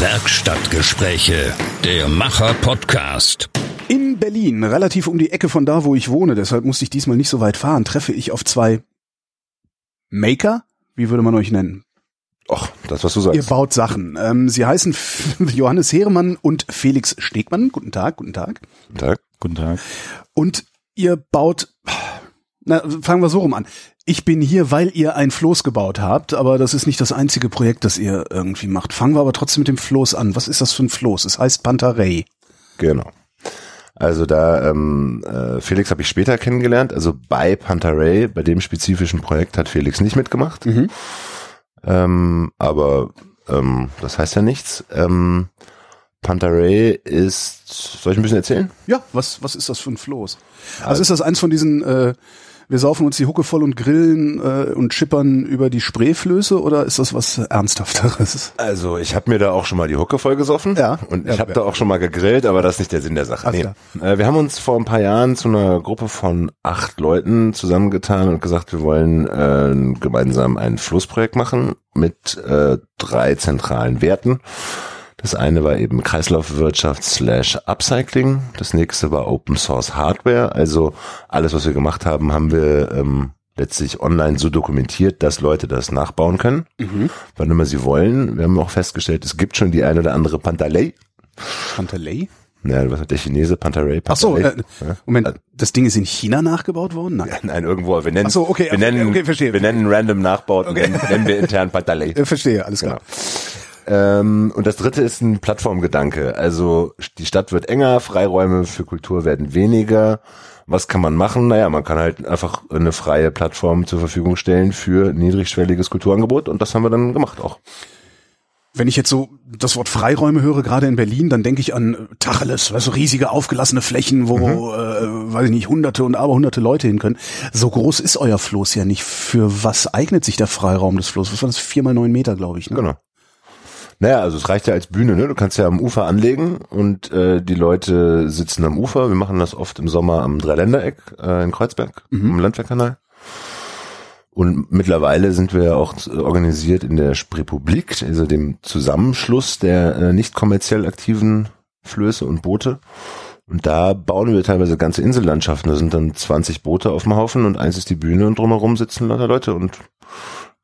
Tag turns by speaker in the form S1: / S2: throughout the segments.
S1: Werkstattgespräche, der Macher-Podcast.
S2: In Berlin, relativ um die Ecke von da, wo ich wohne, deshalb musste ich diesmal nicht so weit fahren, treffe ich auf zwei Maker? Wie würde man euch nennen?
S3: Ach, das, was du sagst.
S2: Ihr baut Sachen. Ähm, sie heißen Johannes Heeremann und Felix Stegmann. Guten Tag, guten Tag.
S3: Guten Tag.
S4: Guten Tag.
S2: Und ihr baut, na, fangen wir so rum an. Ich bin hier, weil ihr ein Floß gebaut habt, aber das ist nicht das einzige Projekt, das ihr irgendwie macht. Fangen wir aber trotzdem mit dem Floß an. Was ist das für ein Floß? Es heißt Pantarei.
S3: Genau. Also da ähm, äh, Felix habe ich später kennengelernt. Also bei Pantarei, bei dem spezifischen Projekt hat Felix nicht mitgemacht.
S2: Mhm.
S3: Ähm, aber ähm, das heißt ja nichts. Ähm, Pantarei ist, soll ich ein bisschen erzählen?
S2: Ja, was, was ist das für ein Floß? Also ist das eins von diesen, äh, wir saufen uns die Hucke voll und grillen äh, und schippern über die Spreeflöße oder ist das was Ernsthafteres?
S3: Also ich habe mir da auch schon mal die Hucke voll gesoffen.
S2: Ja.
S3: Und
S2: Ja,
S3: ich habe
S2: ja.
S3: da auch schon mal gegrillt, aber das ist nicht der Sinn der Sache.
S2: Ach,
S3: Nee.
S2: ja.
S3: Äh, wir haben uns vor ein paar Jahren zu einer Gruppe von acht Leuten zusammengetan und gesagt, wir wollen äh, gemeinsam ein Flussprojekt machen mit äh, drei zentralen Werten. Das eine war eben Kreislaufwirtschaft slash Upcycling. Das nächste war Open Source Hardware. Also alles, was wir gemacht haben, haben wir ähm, letztlich online so dokumentiert, dass Leute das nachbauen können, wann immer sie wollen. Wir haben auch festgestellt, es gibt schon die eine oder andere Pantalei.
S2: Pantalei?
S3: Ja, was hat der Chinese? Pantarei?
S2: Ach so,
S3: Pantalei?
S2: äh,
S3: Ja.
S2: Moment, das Ding ist in China nachgebaut worden? Nein.
S3: Nein, irgendwo. Wir nennen,
S2: Ach so, okay,
S3: wir nennen,
S2: okay, verstehe.
S3: wir nennen random Nachbauten, nennen, nennen wir intern Pantalei.
S2: Äh, verstehe, alles klar.
S3: Ähm, und das dritte ist ein Plattformgedanke. Also die Stadt wird enger, Freiräume für Kultur werden weniger. Was kann man machen? Naja, man kann halt einfach eine freie Plattform zur Verfügung stellen für niedrigschwelliges Kulturangebot und das haben wir dann gemacht auch.
S2: Wenn ich jetzt so das Wort Freiräume höre, gerade in Berlin, dann denke ich an äh, Tacheles, weißt du, riesige aufgelassene Flächen, wo, äh, weiß ich nicht, hunderte und aberhunderte Leute hin können. So groß ist euer Floß ja nicht. Für was eignet sich der Freiraum des Floßes? Was war das? Vier mal neun Meter, glaube ich. Ne?
S3: Genau. Naja, also es reicht ja als Bühne, ne? Du kannst ja am Ufer anlegen und äh, die Leute sitzen am Ufer. Wir machen das oft im Sommer am Dreiländereck äh, in Kreuzberg, am Landwehrkanal. Und mittlerweile sind wir auch äh, organisiert in der Spreepublik, also dem Zusammenschluss der äh, nicht kommerziell aktiven Flöße und Boote. Und da bauen wir teilweise ganze Insellandschaften. Da sind dann 20 Boote auf dem Haufen und eins ist die Bühne und drumherum sitzen lauter Leute und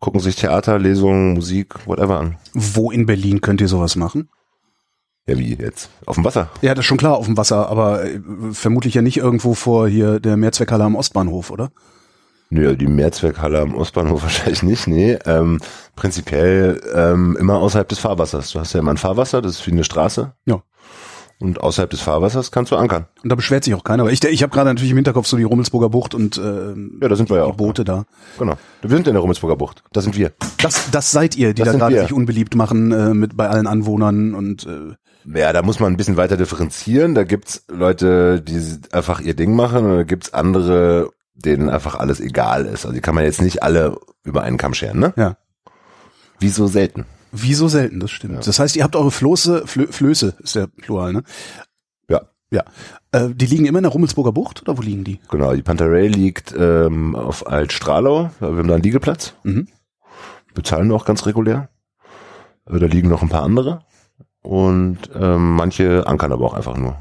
S3: gucken sich Theater, Lesungen, Musik, whatever an.
S2: Wo in Berlin könnt ihr sowas machen?
S3: Ja, wie jetzt? Auf dem Wasser?
S2: Ja, das ist schon klar auf dem Wasser, aber äh, vermutlich ja nicht irgendwo vor hier der Mehrzweckhalle am Ostbahnhof, oder?
S3: Nö, die Mehrzweckhalle am Ostbahnhof wahrscheinlich nicht, nee. Ähm, prinzipiell ähm, immer außerhalb des Fahrwassers. Du hast ja immer ein Fahrwasser, das ist wie eine Straße.
S2: Ja.
S3: Und außerhalb des Fahrwassers kannst du ankern.
S2: Und da beschwert sich auch keiner. Aber ich, ich habe gerade natürlich im Hinterkopf so die Rummelsburger Bucht und äh,
S3: Ja, da sind wir ja
S2: die
S3: auch.
S2: Boote da.
S3: Genau. Wir sind in der Rummelsburger Bucht. Da sind wir.
S2: Das, das seid ihr, die
S3: Das
S2: da gerade sich unbeliebt machen äh, mit bei allen Anwohnern und äh,
S3: Ja, da muss man ein bisschen weiter differenzieren. Da gibt's Leute, die einfach ihr Ding machen und da gibt's andere, denen einfach alles egal ist. Also die kann man jetzt nicht alle über einen Kamm scheren, ne?
S2: ja.
S3: Wie so selten.
S2: Wie so selten, das stimmt. Das heißt, ihr habt eure Floße, Flö, Flöße ist der Plural, ne?
S3: Ja.
S2: Ja. Äh, die liegen immer in der Rummelsburger Bucht oder wo liegen die?
S3: Genau, die Pantarei liegt ähm, auf Altstralau. Wir haben da einen Liegeplatz.
S2: Mhm.
S3: Bezahlen wir auch ganz regulär. Äh, Da liegen noch ein paar andere. Und ähm, manche ankern aber auch einfach nur.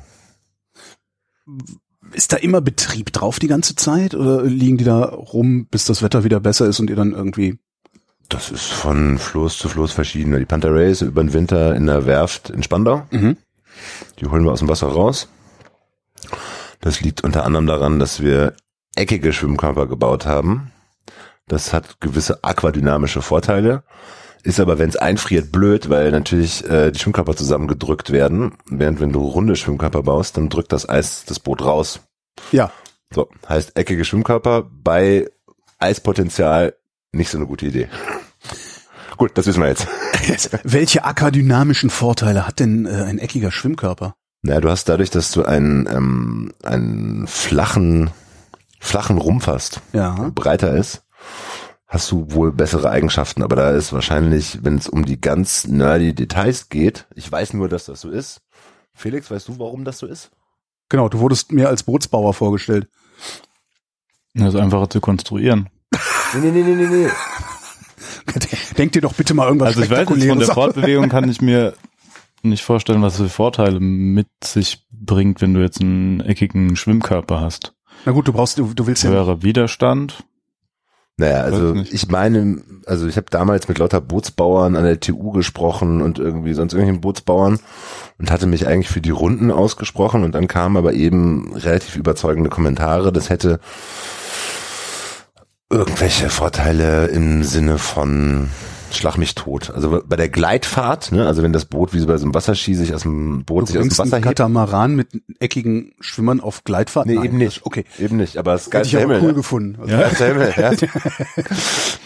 S2: Ist da immer Betrieb drauf die ganze Zeit oder liegen die da rum, bis das Wetter wieder besser ist und ihr dann irgendwie
S3: Das ist von Floß zu Floß verschieden. Die Pantarei ist über den Winter in der Werft in Spandau.
S2: Mhm.
S3: Die holen wir aus dem Wasser raus. Das liegt unter anderem daran, dass wir eckige Schwimmkörper gebaut haben. Das hat gewisse aquadynamische Vorteile. Ist aber, wenn es einfriert, blöd, weil natürlich äh, die Schwimmkörper zusammengedrückt werden. Während wenn du runde Schwimmkörper baust, dann drückt das Eis das Boot raus.
S2: Ja.
S3: So, heißt eckige Schwimmkörper bei Eispotenzial nicht so eine gute Idee. Gut, das wissen wir jetzt.
S2: Welche akkadynamischen Vorteile hat denn äh, ein eckiger Schwimmkörper?
S3: Naja, du hast dadurch, dass du einen, ähm, einen flachen, flachen Rumpf hast,
S2: Ja.
S3: der breiter ist, hast du wohl bessere Eigenschaften. Aber da ist wahrscheinlich, wenn es um die ganz nerdy Details geht, ich weiß nur, dass das so ist. Felix, weißt du, warum das so ist?
S2: Genau, du wurdest mir als Bootsbauer vorgestellt.
S4: Das ist einfacher zu konstruieren.
S3: Nee, nee, nee, nee, nee,
S2: Denk dir doch bitte mal irgendwas
S4: Also ich weiß nicht, von der. Fortbewegung kann ich mir nicht vorstellen, was für Vorteile mit sich bringt, wenn du jetzt einen eckigen Schwimmkörper hast.
S2: Na gut, du brauchst, du, du willst ja,
S4: Höherer Widerstand.
S3: Naja, also ich meine, also ich habe damals mit lauter Bootsbauern an der TU gesprochen und irgendwie sonst irgendwelchen Bootsbauern und hatte mich eigentlich für die Runden ausgesprochen und dann kamen aber eben relativ überzeugende Kommentare, das hätte irgendwelche Vorteile im Sinne von Schlag mich tot. Also bei der Gleitfahrt, ne, also wenn das Boot wie so bei so einem Wasserski sich aus dem Boot sich aus dem Wasser hebt.
S2: Katamaran mit eckigen Schwimmern auf Gleitfahrt?
S3: Nee,
S2: Nein,
S3: eben nicht.
S2: Okay.
S3: Eben nicht, aber es ist
S2: ich
S3: geil
S2: aber
S3: Himmel.
S2: cool
S3: ne?
S2: gefunden. Also,
S3: Ganzer Himmel, ja.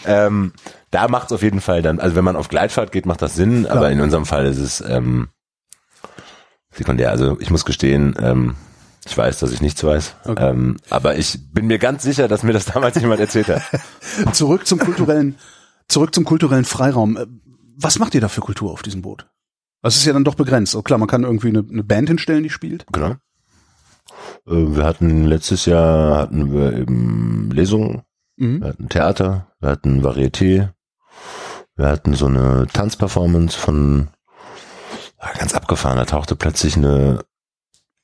S3: ähm, da macht es auf jeden Fall dann, also wenn man auf Gleitfahrt geht, macht das Sinn, aber in unserem Fall ist es ähm, sekundär. Also ich muss gestehen, ähm, ich weiß, dass ich nichts weiß,
S2: Okay.
S3: ähm, aber ich bin mir ganz sicher, dass mir das damals jemand erzählt hat.
S2: Zurück zum kulturellen, zurück zum kulturellen Freiraum. Äh, Was macht ihr da für Kultur auf diesem Boot? Das ist ja dann doch begrenzt. Oh, klar, man kann irgendwie eine, eine Band hinstellen, die spielt.
S3: Genau. Äh, Wir hatten letztes Jahr hatten wir eben Lesungen,
S2: Mhm.
S3: wir hatten Theater, wir hatten Varieté, wir hatten so eine Tanzperformance von ganz abgefahren. Da tauchte plötzlich eine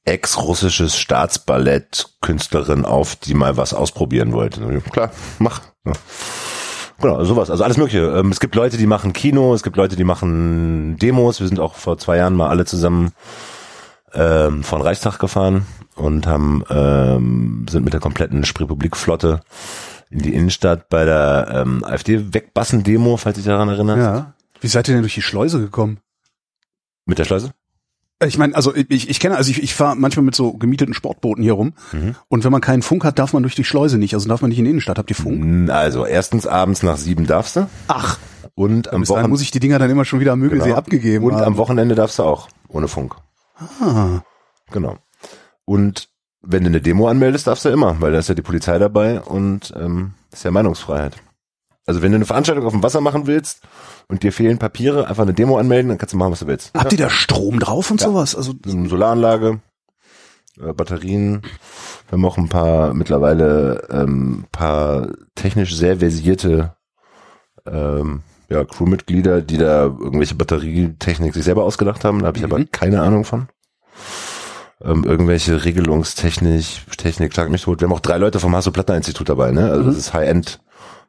S3: ex-russisches Staatsballett-Künstlerin auf, die mal was ausprobieren wollte. Ich, Klar, mach. Ja. Genau, sowas. Also alles Mögliche. Ähm, Es gibt Leute, die machen Kino, es gibt Leute, die machen Demos. Wir sind auch vor zwei Jahren mal alle zusammen ähm, von Reichstag gefahren und haben ähm, sind mit der kompletten Republik-Flotte in die Innenstadt bei der ähm, AfD-Wegbassen-Demo, falls dich daran erinnerst.
S2: Ja. Wie seid ihr denn durch die Schleuse gekommen?
S3: Mit der Schleuse?
S2: Ich meine, also ich, ich kenne, also ich, ich fahre manchmal mit so gemieteten Sportbooten hier rum
S3: Mhm.
S2: und wenn man keinen Funk hat, darf man durch die Schleuse nicht. Also darf man nicht in die Innenstadt. Habt ihr Funk?
S3: Also erstens abends nach sieben darfst du
S2: Ach,
S3: und am Wochenende
S2: muss ich die Dinger dann immer schon wieder am Müggelsee
S3: Genau.
S2: abgegeben
S3: und
S2: haben.
S3: am Wochenende darfst du auch ohne Funk.
S2: ah.
S3: Genau. Und wenn du eine Demo anmeldest, darfst du immer, weil da ist ja die Polizei dabei und ähm, ist ja Meinungsfreiheit. Also wenn du eine Veranstaltung auf dem Wasser machen willst und dir fehlen Papiere, einfach eine Demo anmelden, dann kannst du machen, was du willst.
S2: Habt ihr da Strom drauf und sowas? Also
S3: eine Solaranlage, äh, Batterien. Wir haben auch ein paar mittlerweile ähm, paar technisch sehr versierte ähm, ja, Crewmitglieder, die da irgendwelche Batterietechnik sich selber ausgedacht haben. Da habe ich aber keine Ahnung von. Ähm, irgendwelche Regelungstechnik, Technik, schlag mich tot. Wir haben auch drei Leute vom Hasso-Plattner-Institut dabei, ne? Also das ist High-End,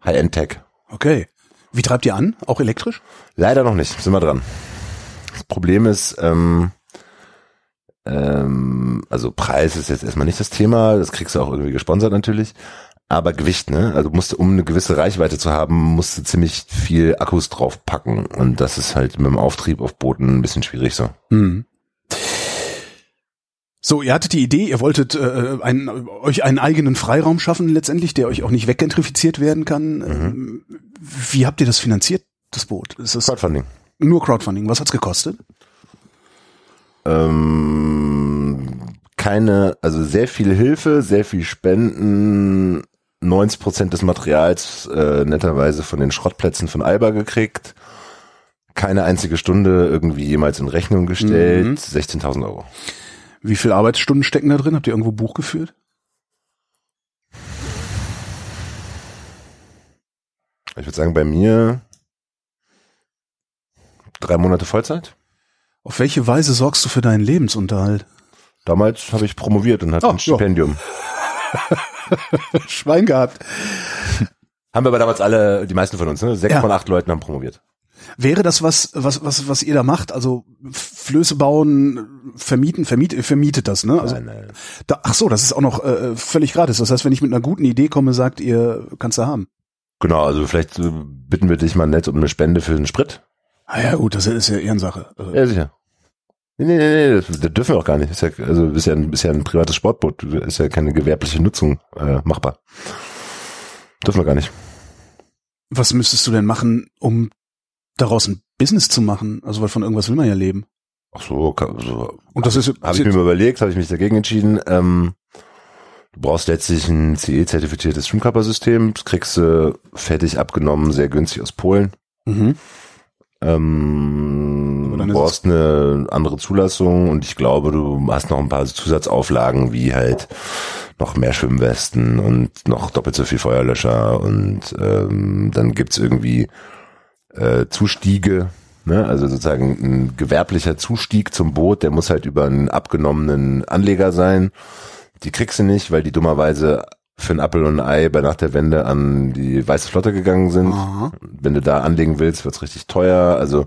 S3: High-End-Tech.
S2: Okay. Wie treibt ihr an? Auch elektrisch?
S3: Leider noch nicht, sind wir dran. Das Problem ist, ähm, ähm, also Preis ist jetzt erstmal nicht das Thema, das kriegst du auch irgendwie gesponsert natürlich, aber Gewicht, ne? Also musst du, um eine gewisse Reichweite zu haben, musst du ziemlich viel Akkus draufpacken und das ist halt mit dem Auftrieb auf Booten ein bisschen schwierig so.
S2: Mhm. So, ihr hattet die Idee, ihr wolltet äh, einen, euch einen eigenen Freiraum schaffen letztendlich, der euch auch nicht weggentrifiziert werden kann. Ähm, Wie habt ihr das finanziert, das Boot? Ist das
S3: Crowdfunding.
S2: nur Crowdfunding? Was hat's gekostet?
S3: Ähm, keine, also sehr viel Hilfe, sehr viel Spenden, 90 Prozent des Materials äh, netterweise von den Schrottplätzen von Alba gekriegt. Keine einzige Stunde irgendwie jemals in Rechnung gestellt.
S2: Mhm.
S3: 16.000 Euro.
S2: Wie viele Arbeitsstunden stecken da drin? Habt ihr irgendwo Buch geführt?
S3: Ich würde sagen, bei mir drei Monate Vollzeit.
S2: Auf welche Weise sorgst du für deinen Lebensunterhalt?
S3: Damals habe ich promoviert und hatte
S2: Oh,
S3: ein Stipendium.
S2: Schwein gehabt.
S3: Haben wir aber damals alle, die meisten von uns, ne? Sechs
S2: Ja.
S3: von acht Leuten haben promoviert.
S2: Wäre das was, was, was, was ihr da macht? Also Flöße bauen, vermieten, vermietet, vermietet das, ne? Also,
S3: Nein, nein.
S2: da, ach so, das ist auch noch äh, völlig gratis. Das heißt, wenn ich mit einer guten Idee komme, sagt ihr, kannst du haben.
S3: Genau, also vielleicht äh, bitten wir dich mal nett um eine Spende für den Sprit.
S2: Ah ja, gut, das ist ja Ehrensache. Äh,
S3: Ja, sicher. Nee, nee, nee, nee, das, das dürfen wir auch gar nicht. Ist ja, also ist ja, ein, ist ja ein privates Sportboot. Ist ja keine gewerbliche Nutzung äh, machbar. Dürfen wir gar nicht.
S2: Was müsstest du denn machen, um daraus ein Business zu machen? Also, weil von irgendwas will man ja leben.
S3: Ach so, ka- so
S2: Und das ist,
S3: habe ich mir überlegt, habe ich mich dagegen entschieden. Ähm, du brauchst letztlich ein CE-zertifiziertes Schwimmkörpersystem. Das kriegst du fertig abgenommen, sehr günstig aus Polen.
S2: mhm.
S3: Ähm, du brauchst eine andere Zulassung und ich glaube, du hast noch ein paar Zusatzauflagen wie halt noch mehr Schwimmwesten und noch doppelt so viel Feuerlöscher und ähm, dann gibt's irgendwie äh, Zustiege Ne? Also sozusagen ein gewerblicher Zustieg zum Boot, der muss halt über einen abgenommenen Anleger sein. Die kriegst du nicht, weil die dummerweise für ein Appel und ein Ei bei nach der Wende an die Weiße Flotte gegangen sind.
S2: Aha.
S3: Wenn du da anlegen willst, wird's richtig teuer. Also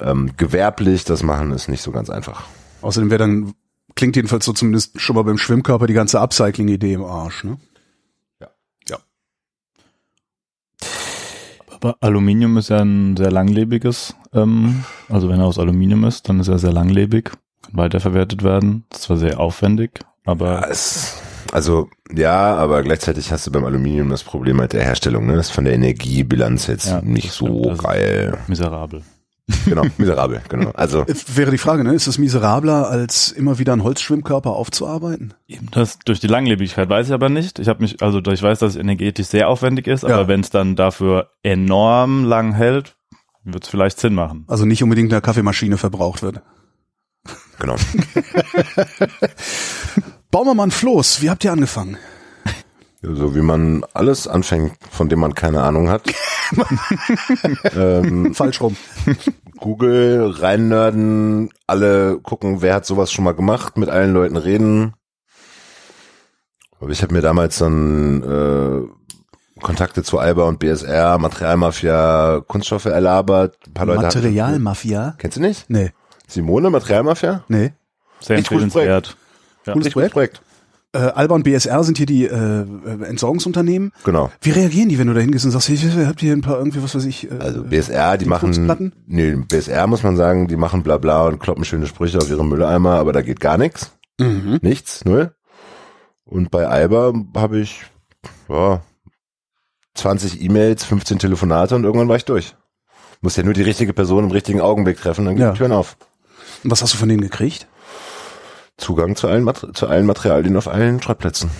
S3: ähm, gewerblich das machen ist nicht so ganz einfach.
S2: Außerdem wäre dann, klingt jedenfalls so zumindest schon mal beim Schwimmkörper die ganze Upcycling-Idee im Arsch, ne?
S4: Aber Aluminium ist ja ein sehr langlebiges, ähm, also wenn er aus Aluminium ist, dann ist er sehr langlebig, kann weiterverwertet werden. Das ist zwar sehr aufwendig, aber
S3: Es, also ja, aber gleichzeitig hast du beim Aluminium das Problem halt der Herstellung. Ne? Das ist von der Energiebilanz jetzt
S4: Ja,
S3: nicht so
S4: stimmt.
S3: Geil.
S4: miserabel.
S3: Genau, miserabel. Genau. Also
S2: Jetzt wäre die Frage, ne? Ist es miserabler, als immer wieder einen Holzschwimmkörper aufzuarbeiten?
S4: Eben das durch die Langlebigkeit weiß ich aber nicht. Ich habe mich, also ich weiß, dass es energetisch sehr aufwendig ist,
S2: Ja.
S4: aber wenn es dann dafür enorm lang hält, wird es vielleicht Sinn machen.
S2: Also nicht unbedingt in der Kaffeemaschine verbraucht wird.
S3: genau.
S2: Bauen wir mal ein Floß. Wie habt ihr angefangen?
S3: So wie man alles anfängt, von dem man keine Ahnung hat. ähm,
S2: Falsch rum.
S3: Google reinnörden, alle gucken, wer hat sowas schon mal gemacht, mit allen Leuten reden. Aber ich habe mir damals dann äh, Kontakte zu Alba und BSR, Materialmafia, Kunststoffe erlabert. Ein paar Leute hatten-
S2: Materialmafia?
S3: Kennst du nicht?
S2: Nee.
S3: Simone, Materialmafia?
S2: Nee.
S4: Sehr
S3: gutes
S4: empfehlenswert. Ja.
S2: Cooles
S3: gutes Projekt.
S2: Äh, Alba und BSR sind hier die äh, äh, Entsorgungsunternehmen.
S3: Genau.
S2: Wie reagieren die, wenn du da hingehst und sagst, hey, habt ihr ein paar irgendwie, was weiß ich, äh,
S3: Also BSR, die machen,
S2: Infusionsplatten?
S3: nee, BSR muss man sagen, die machen bla bla und kloppen schöne Sprüche auf ihre Mülleimer, aber da geht gar nichts.
S2: mhm.
S3: Nichts, null. Und bei Alba habe ich, ja, 20 E-Mails, 15 Telefonate und irgendwann war ich durch. Muss ja nur die richtige Person im richtigen Augenblick treffen, dann gehen
S2: Ja.
S3: die Türen auf.
S2: Und was hast du von denen gekriegt?
S3: Zugang zu allen, zu allen Materialien auf allen Schrottplätzen.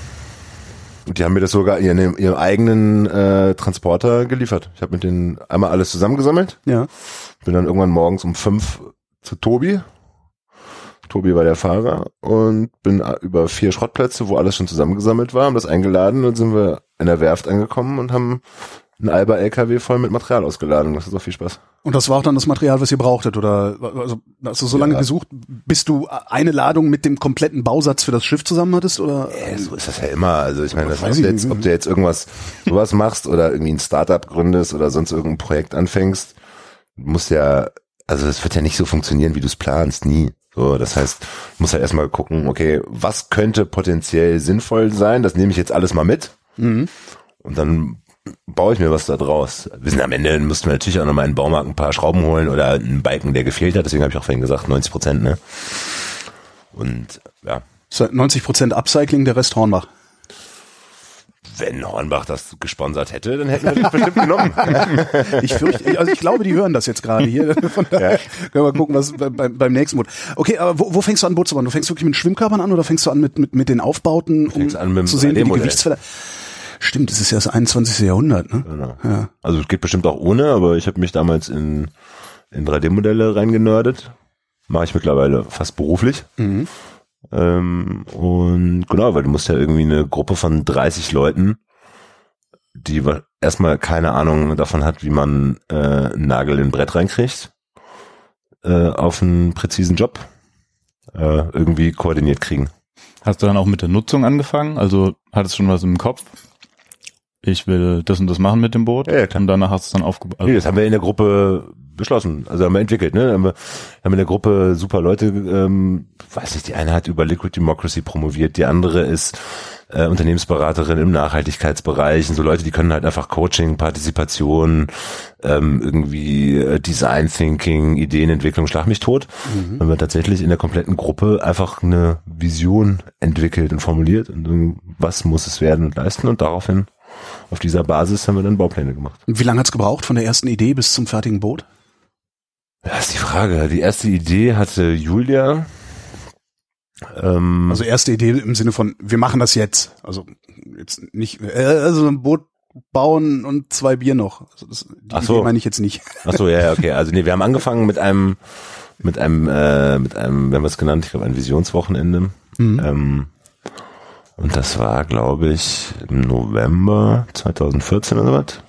S3: Und die haben mir das sogar in ihrem, ihrem eigenen äh, Transporter geliefert. Ich habe mit denen einmal alles zusammengesammelt,
S2: Ja.
S3: bin dann irgendwann morgens um fünf zu Tobi. Tobi war der Fahrer und bin über vier Schrottplätze, wo alles schon zusammengesammelt war, haben das eingeladen und sind wir in der Werft angekommen und haben einen Alba LKW voll mit Material ausgeladen. Das ist auch viel Spaß.
S2: Und das war auch dann das Material, was ihr brauchtet, oder also hast du so lange
S3: Ja.
S2: gesucht, bis du eine Ladung mit dem kompletten Bausatz für das Schiff zusammen hattest, oder?
S3: Ja, so ist das ja immer. Also ich meine, das du jetzt, ob du jetzt irgendwas sowas machst oder irgendwie ein Startup gründest oder sonst irgendein Projekt anfängst, muss ja, also es wird ja nicht so funktionieren, wie du es planst, nie. So, das heißt, du musst halt erstmal gucken, okay, was könnte potenziell sinnvoll sein? Das nehme ich jetzt alles mal mit
S2: Mhm.
S3: und dann baue ich mir was da draus. Wir sind am Ende, mussten wir natürlich auch nochmal in den Baumarkt ein paar Schrauben holen oder einen Balken, der gefehlt hat. Deswegen habe ich auch vorhin gesagt, 90 Prozent, ne? Und ja,
S2: Das ist 90 Prozent Upcycling, der Rest Hornbach.
S3: Wenn Hornbach das gesponsert hätte, dann hätten wir das bestimmt genommen.
S2: Ich fürchte, also ich glaube, die hören das jetzt gerade hier. Von daher
S3: Ja.
S2: können wir gucken, was beim, beim, nächsten Boot. Okay, aber wo, wo fängst du an, Boot zu bauen? Du fängst wirklich mit Schwimmkörpern an oder fängst du an mit, mit, mit den Aufbauten, um
S3: an mit dem
S2: zu sehen, wie die
S3: 3D-Modell.
S2: Stimmt, es ist ja das 21. Jahrhundert, ne?
S3: Genau.
S2: Ja.
S3: Also es geht bestimmt auch ohne, aber ich habe mich damals in, in 3D-Modelle reingenördet. Mache ich mittlerweile fast beruflich.
S2: Mhm.
S3: Ähm, und genau, weil du musst ja irgendwie eine Gruppe von 30 Leuten, die erstmal keine Ahnung davon hat, wie man äh, einen Nagel in ein Brett reinkriegt, äh, auf einen präzisen Job äh, irgendwie koordiniert kriegen.
S4: Hast du dann auch mit der Nutzung angefangen? Also hattest schon was im Kopf? Ich will das und das machen mit dem Boot.
S3: Ja, ja, klar.
S4: Und danach hast du es dann aufgebaut.
S3: Nee, das haben wir in der Gruppe beschlossen, also haben wir entwickelt, ne? Haben wir haben in der Gruppe super Leute, ähm, weiß nicht, die eine hat über Liquid Democracy promoviert, die andere ist äh, Unternehmensberaterin im Nachhaltigkeitsbereich und so Leute, die können halt einfach Coaching, Partizipation, ähm, irgendwie äh, Design Thinking, Ideenentwicklung, schlag mich tot. Haben wir tatsächlich in der kompletten Gruppe einfach eine Vision entwickelt und formuliert und ähm, was muss es werden und leisten und daraufhin auf dieser Basis haben wir dann Baupläne gemacht.
S2: Und wie lange hat's gebraucht von der ersten Idee bis zum fertigen Boot?
S3: Ja, ist die Frage. Die erste Idee hatte Julia. Ähm,
S2: Also erste Idee im Sinne von, wir machen das jetzt. Also jetzt nicht, äh, also ein Boot bauen und zwei Bier noch. Also das, die
S3: Ach so.
S2: Idee meine ich jetzt nicht.
S3: ach so, ja, ja, okay. Also nee, wir haben angefangen mit einem, mit einem, äh, mit einem, wir haben es genannt, ich glaube ein Visionswochenende.
S2: Mhm.
S3: Ähm, und das war, glaube ich, im November 2014 oder was.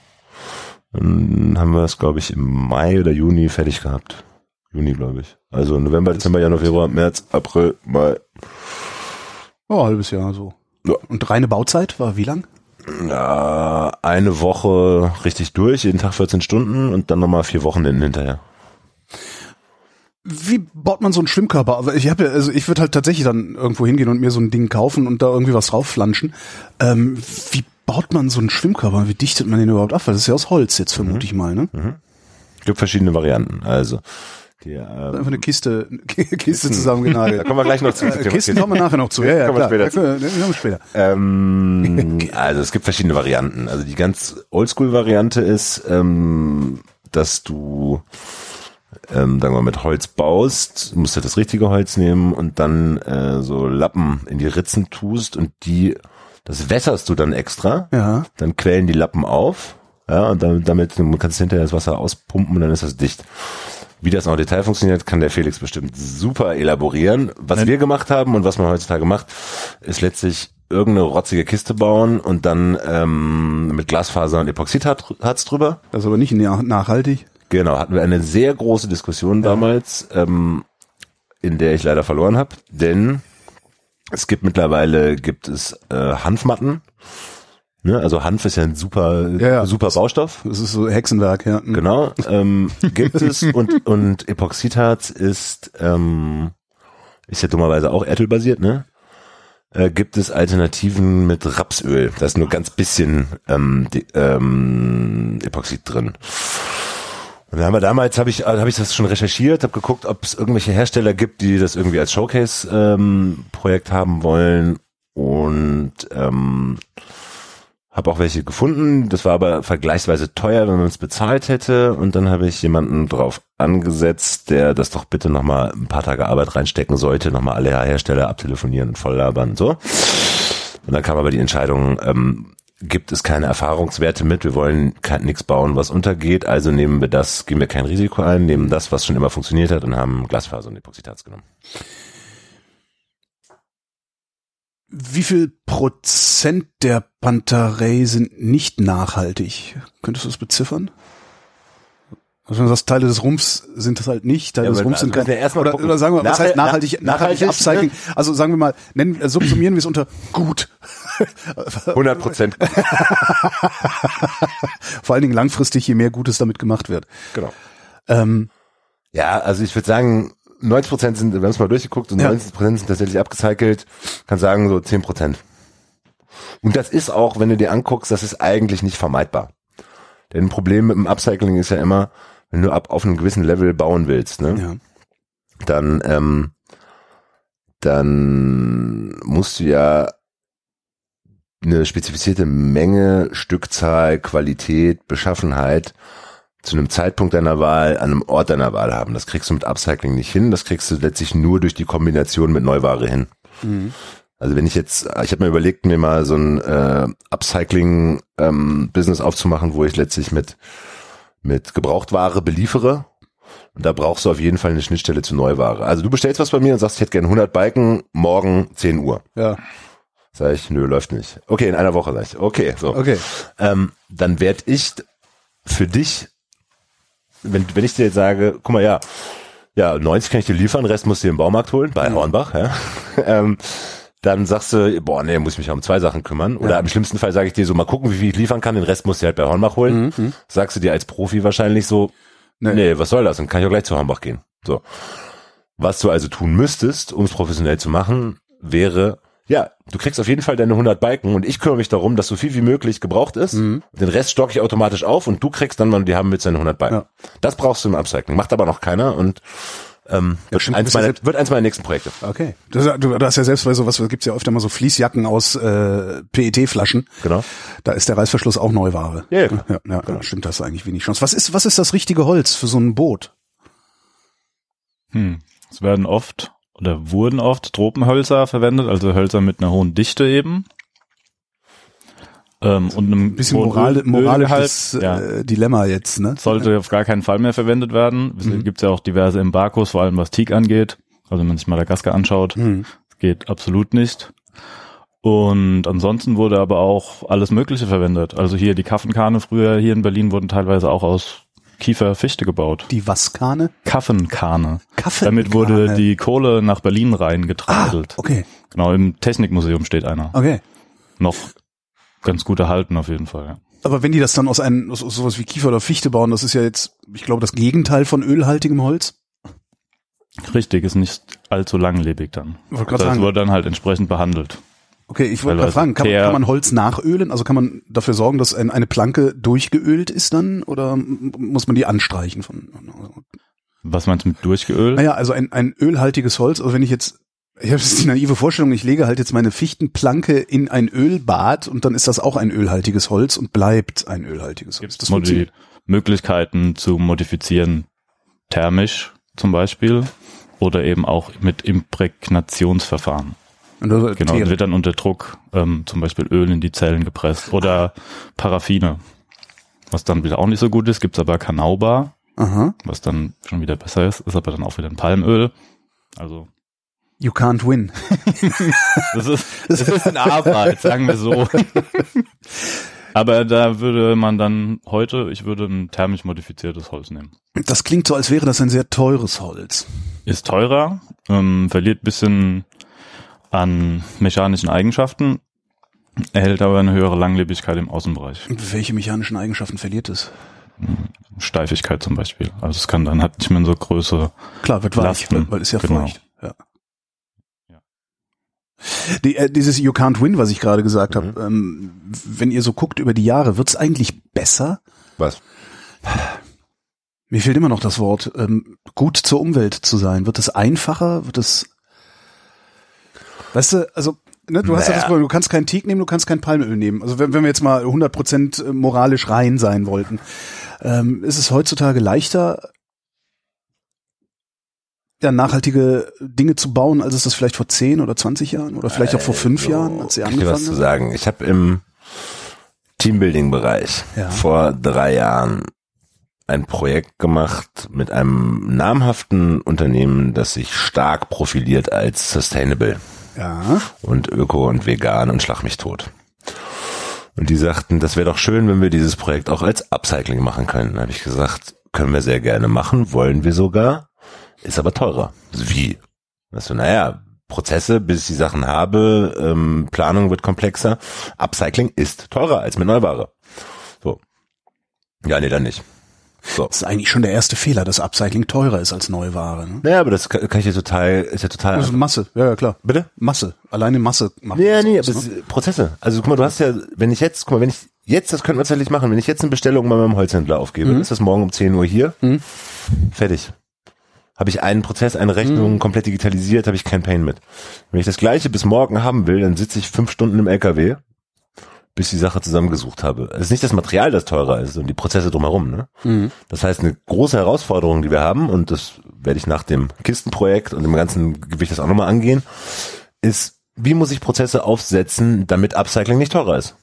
S3: Dann haben wir es, glaube ich, im Mai oder Juni fertig gehabt. Juni, glaube ich. Also November, Dezember, Januar, Februar, März, April, Mai.
S2: Oh, ein halbes Jahr so.
S3: Ja.
S2: Und reine Bauzeit war wie lang?
S3: Ja, eine Woche richtig durch, jeden Tag 14 Stunden und dann nochmal vier Wochenenden hinterher.
S2: Wie baut man so einen Schwimmkörper? Aber ich habe ja, also ich würde halt tatsächlich dann irgendwo hingehen und mir so ein Ding kaufen und da irgendwie was draufflanschen. Ähm, wie baut man so einen Schwimmkörper? Wie dichtet man den überhaupt ab? Weil das ist ja aus Holz jetzt vermute ich mal, ne?
S3: Es gibt verschiedene Varianten. Also, die, ähm,
S2: Einfach eine Kiste, Kiste zusammengenagelt.
S3: da kommen wir gleich noch zu.
S2: Äh, Kisten kommen wir nachher noch zu. Ja, ja,
S3: Kommen wir später
S2: Ja, kommen wir später.
S3: Ähm, also es gibt verschiedene Varianten. Also die ganz Oldschool-Variante ist, ähm, dass du, ähm, sagen wir mal, mit Holz baust, musst du das richtige Holz nehmen und dann äh, so Lappen in die Ritzen tust und die, das wässerst du dann extra.
S2: Ja.
S3: Dann quellen die Lappen auf. Ja, und damit, damit du kannst hinterher das Wasser auspumpen und dann ist das dicht. Wie das noch im Detail funktioniert, kann der Felix bestimmt super elaborieren. Was wir gemacht haben und was man heutzutage macht, ist letztlich irgendeine rotzige Kiste bauen und dann ähm, mit Glasfaser und Epoxidharz drüber.
S2: Das ist aber nicht nach- nachhaltig.
S3: Genau, hatten wir eine sehr große Diskussion damals, ähm, in der ich leider verloren habe, denn es gibt mittlerweile gibt es äh, Hanfmatten. Ne? Also Hanf ist ja ein super
S2: Ja, ja.
S3: super Baustoff.
S2: Das ist so Hexenwerk, ja. Mhm.
S3: Genau, ähm, gibt es und und Epoxidharz ist ähm, ist ja dummerweise auch erdölbasiert, ne? Äh, gibt es Alternativen mit Rapsöl? Da ist nur ganz bisschen ähm, die, ähm, Epoxid drin. Und da haben wir damals, habe ich, habe ich das schon recherchiert, habe geguckt, ob es irgendwelche Hersteller gibt, die das irgendwie als Showcase-Projekt haben wollen und ähm, habe auch welche gefunden. Das war aber vergleichsweise teuer, wenn man es bezahlt hätte. Und dann habe ich jemanden drauf angesetzt, der das doch bitte nochmal ein paar Tage Arbeit reinstecken sollte, nochmal alle Hersteller abtelefonieren und volllabern und so. Und dann kam aber die Entscheidung, ähm, gibt es keine Erfahrungswerte mit, wir wollen nichts bauen, was untergeht, also nehmen wir das, gehen wir kein Risiko ein, nehmen das, was schon immer funktioniert hat und haben Glasfaser und Epoxidharz genommen.
S2: Wie viel Prozent der Pantarei sind nicht nachhaltig? Könntest du das beziffern? Also wenn du sagst, Teile des Rumpfs sind das halt nicht, Teile
S3: Ja,
S2: des Rumpfs sind
S3: also
S2: kein,
S3: wir erst mal
S2: oder, oder sagen wir, was
S3: Nachhal-
S2: heißt nachhaltig,
S3: na-
S2: nachhaltig
S3: nachhaltig,
S2: Upcycling? Also sagen wir mal, nennen, äh, subsumieren wir es unter gut.
S3: 100 Prozent.
S2: Vor allen Dingen langfristig, je mehr Gutes damit gemacht wird.
S3: genau.
S2: Ähm,
S3: Ja, also ich würde sagen, 90 Prozent sind, wir haben es mal durchgeguckt, und
S2: Ja.
S3: 90 Prozent sind tatsächlich abgecycelt. Kann sagen, so 10 Prozent. Und das ist auch, wenn du dir anguckst, das ist eigentlich nicht vermeidbar. Denn ein Problem mit dem Upcycling ist ja immer, wenn du ab auf einem gewissen Level bauen willst, ne,
S2: ja.
S3: dann, ähm, dann musst du ja eine spezifizierte Menge, Stückzahl, Qualität, Beschaffenheit zu einem Zeitpunkt deiner Wahl an einem Ort deiner Wahl haben. Das kriegst du mit Upcycling nicht hin. Das kriegst du letztlich nur durch die Kombination mit Neuware hin. Also wenn ich jetzt, ich habe mir überlegt, mir mal so ein äh, Upcycling-Business aufzumachen, wo ich letztlich mit mit Gebrauchtware beliefere. Und da brauchst du auf jeden Fall eine Schnittstelle zu Neuware. Also du bestellst was bei mir und sagst, ich hätte gerne 100 Balken, morgen 10 Uhr.
S2: Ja,
S3: Sag ich, nö, läuft nicht. Okay, in einer Woche sag ich. Okay, so.
S2: okay.
S3: Ähm, dann werd ich für dich, wenn, wenn ich dir jetzt sage, guck mal, ja, ja, 90 kann ich dir liefern, Rest musst du dir im Baumarkt holen, bei Hornbach, ja. ähm, dann sagst du, boah, nee, muss mich ja um zwei Sachen kümmern. Oder im schlimmsten Fall sage ich dir so, mal gucken, wie viel ich liefern kann, den Rest musst du halt bei Hornbach holen. Sagst du dir als Profi wahrscheinlich so,
S2: Nee.
S3: nee, was soll das? Dann kann ich auch gleich zu Hornbach gehen. So. Was du also tun müsstest, um es professionell zu machen, wäre, ja, du kriegst auf jeden Fall deine 100 Balken und ich kümmere mich darum, dass so viel wie möglich gebraucht ist. Den Rest stocke ich automatisch auf und du kriegst dann, wann die haben mit seine 100 Balken.
S2: Ja.
S3: Das brauchst du im Upcycling. Macht aber noch keiner und ähm, wird,
S2: stimmt, du
S3: eins meiner, wird eins meiner nächsten Projekte.
S2: Okay. Du, du, du hast ja selbst bei sowas, gibt's ja öfter mal so Fließjacken aus äh, PET-Flaschen.
S3: Genau.
S2: Da ist der Reißverschluss auch Neuware.
S3: Ja, ja, klar.
S2: ja, ja, ja stimmt, das ist eigentlich wenig Chance. Was ist, was ist das richtige Holz für so ein Boot?
S4: Hm. Es werden oft oder wurden oft Tropenhölzer verwendet, also Hölzer mit einer hohen Dichte eben. Ähm, und einem
S2: Bisschen Moral, moralisches.
S4: Ja.
S2: äh, Dilemma jetzt, ne?
S4: Sollte auf gar keinen Fall mehr verwendet werden. Es
S2: Mhm.
S4: gibt ja auch diverse Embargos, vor allem was Teak angeht. Also wenn man sich Madagaskar anschaut,
S2: Mhm.
S4: geht absolut nicht. Und ansonsten wurde aber auch alles Mögliche verwendet. Also hier die Kaffenkahne früher hier in Berlin wurden teilweise auch aus Kiefer-Fichte gebaut.
S2: Die Waskahne?
S4: Kaffenkahne.
S2: Kaffee.
S4: Damit wurde die Kohle nach Berlin
S2: ah,
S4: reingetradelt.
S2: okay,
S4: Genau, im Technikmuseum steht einer.
S2: okay.
S4: Noch ganz gut erhalten auf jeden Fall. Ja.
S2: Aber wenn die das dann aus einem, aus, aus sowas wie Kiefer oder Fichte bauen, das ist ja jetzt, ich glaube, das Gegenteil von ölhaltigem Holz.
S4: Richtig, ist nicht allzu langlebig dann.
S2: Wollte grad
S4: Das
S2: sagen.
S4: wurde dann halt entsprechend behandelt.
S2: Okay, ich wollte gerade fragen, kann kann man Holz nachölen? Also kann man dafür sorgen, dass ein, eine Planke durchgeölt ist dann? Oder muss man die anstreichen von?
S4: Was meinst du mit durchgeölt?
S2: Naja, also ein, ein ölhaltiges Holz, also wenn ich jetzt, ich habe jetzt die naive Vorstellung, ich lege halt jetzt meine Fichtenplanke in ein Ölbad und dann ist das auch ein ölhaltiges Holz und bleibt ein ölhaltiges Holz.
S4: Modi
S2: funktioniert.
S4: Möglichkeiten zu modifizieren, thermisch zum Beispiel oder eben auch mit Imprägnationsverfahren.
S2: Und
S4: Genau,
S2: Teere.
S4: wird dann unter Druck ähm, zum Beispiel Öl in die Zellen gepresst oder Paraffine, was dann wieder auch nicht so gut ist. Gibt's aber Canauba,
S2: Aha.
S4: was dann schon wieder besser ist, ist aber dann auch wieder ein Palmöl. Also
S2: You can't win.
S4: das ist, das ist eine Arbeit, sagen wir so. Aber da würde man dann heute, ich würde ein thermisch modifiziertes Holz nehmen.
S2: Das klingt so, als wäre das ein sehr teures Holz.
S4: Ist teurer, ähm, verliert bisschen an mechanischen Eigenschaften, erhält aber eine höhere Langlebigkeit im Außenbereich.
S2: Und welche mechanischen Eigenschaften verliert es?
S4: Steifigkeit zum Beispiel. Also es kann dann hat nicht mehr so Größe.
S2: Klar, wird weich,
S4: Lasten.
S2: weil, es ja
S4: Genau.
S2: feucht. Ja. Die, äh, dieses You can't win, was ich gerade gesagt
S3: Mhm.
S2: habe, ähm, wenn ihr so guckt über die Jahre, wird's eigentlich besser?
S3: Was?
S2: Mir fehlt immer noch das Wort, ähm, gut zur Umwelt zu sein. Wird es einfacher? Wird es, weißt du, also, ne, du hast ja
S3: Naja.
S2: das Problem, du kannst keinen Teak nehmen, du kannst kein Palmöl nehmen. Also wenn, wenn wir jetzt mal 100% moralisch rein sein wollten, ähm, ist es heutzutage leichter, ja, nachhaltige Dinge zu bauen, als es das vielleicht vor 10 oder 20 Jahren oder vielleicht auch vor fünf
S3: Also,
S2: Jahren, als sie
S3: kann ich dir was
S2: angefangen
S3: zu
S2: haben?
S3: sagen. Ich habe im Teambuilding-Bereich
S2: Ja.
S3: vor drei Jahren ein Projekt gemacht mit einem namhaften Unternehmen, das sich stark profiliert als sustainable
S2: Ja.
S3: und öko und vegan und schlag mich tot. Und die sagten, das wäre doch schön, wenn wir dieses Projekt auch als Upcycling machen können. Da habe ich gesagt, können wir sehr gerne machen, wollen wir sogar, ist aber teurer. Wie? Also, naja, Prozesse, bis ich die Sachen habe, ähm, Planung wird komplexer. Upcycling ist teurer als mit Neuware. So. Ja, nee, dann nicht. So.
S2: Das ist eigentlich schon der erste Fehler, dass Upcycling teurer ist als Neuware. Ne?
S3: Naja, aber das kann, kann ich ja total, ist ja total.
S2: Also Masse, ja, ja klar.
S3: Bitte?
S2: Masse, alleine Masse macht
S3: Ja, nee, aber
S2: ne?
S3: Prozesse. Also guck mal, du hast ja, wenn ich jetzt, guck mal, wenn ich jetzt, das könnten wir tatsächlich machen, wenn ich jetzt eine Bestellung bei meinem Holzhändler aufgebe,
S2: Mhm.
S3: ist das morgen um 10 Uhr hier,
S2: Mhm.
S3: fertig. Habe ich einen Prozess, eine
S2: Mhm.
S3: Rechnung komplett digitalisiert, habe ich kein Pain mit. Wenn ich das gleiche bis morgen haben will, dann sitze ich fünf Stunden im LKW, bis die Sache zusammengesucht habe. Es ist nicht das Material, das teurer ist, sondern die Prozesse drumherum. Ne?
S2: Mhm.
S3: Das heißt, eine große Herausforderung, die wir haben, und das werde ich nach dem Kistenprojekt und dem ganzen Gewicht das auch nochmal angehen, ist, wie muss ich Prozesse aufsetzen, damit Upcycling nicht teurer ist?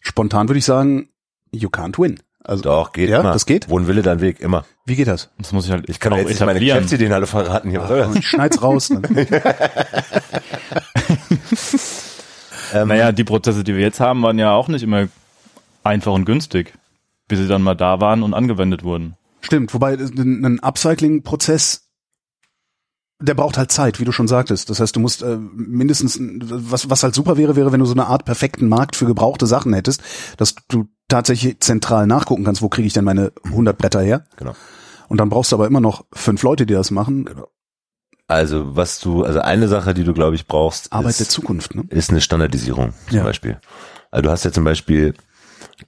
S2: Spontan würde ich sagen, you can't win. Also,
S3: Doch, geht
S2: Ja,
S3: immer.
S2: das geht?
S3: Wo ein Wille, dann Weg, immer.
S2: wie geht das?
S4: Das muss ich halt
S3: Ich kann
S4: auch
S3: jetzt nicht meine. Geschäftsideen alle verraten hier. das?
S2: Ich schneid's raus. Ne?
S3: Ähm,
S4: Naja, die Prozesse, die wir jetzt haben, waren ja auch nicht immer einfach und günstig, bis sie dann mal da waren und angewendet wurden.
S2: Stimmt, wobei ein ein Upcycling-Prozess, der braucht halt Zeit, wie du schon sagtest. Das heißt, du musst äh, mindestens, was, was halt super wäre, wäre, wenn du so eine Art perfekten Markt für gebrauchte Sachen hättest, dass du tatsächlich zentral nachgucken kannst, wo kriege ich denn meine 100 Bretter her?
S3: Genau.
S2: Und dann brauchst du aber immer noch fünf Leute, die das machen.
S3: Also, was du, also eine Sache, die du, glaube ich, brauchst,
S2: Arbeit der
S3: ist,
S2: Zukunft, ne?
S3: ist eine Standardisierung, zum
S2: Ja.
S3: Beispiel. Also, du hast ja zum Beispiel,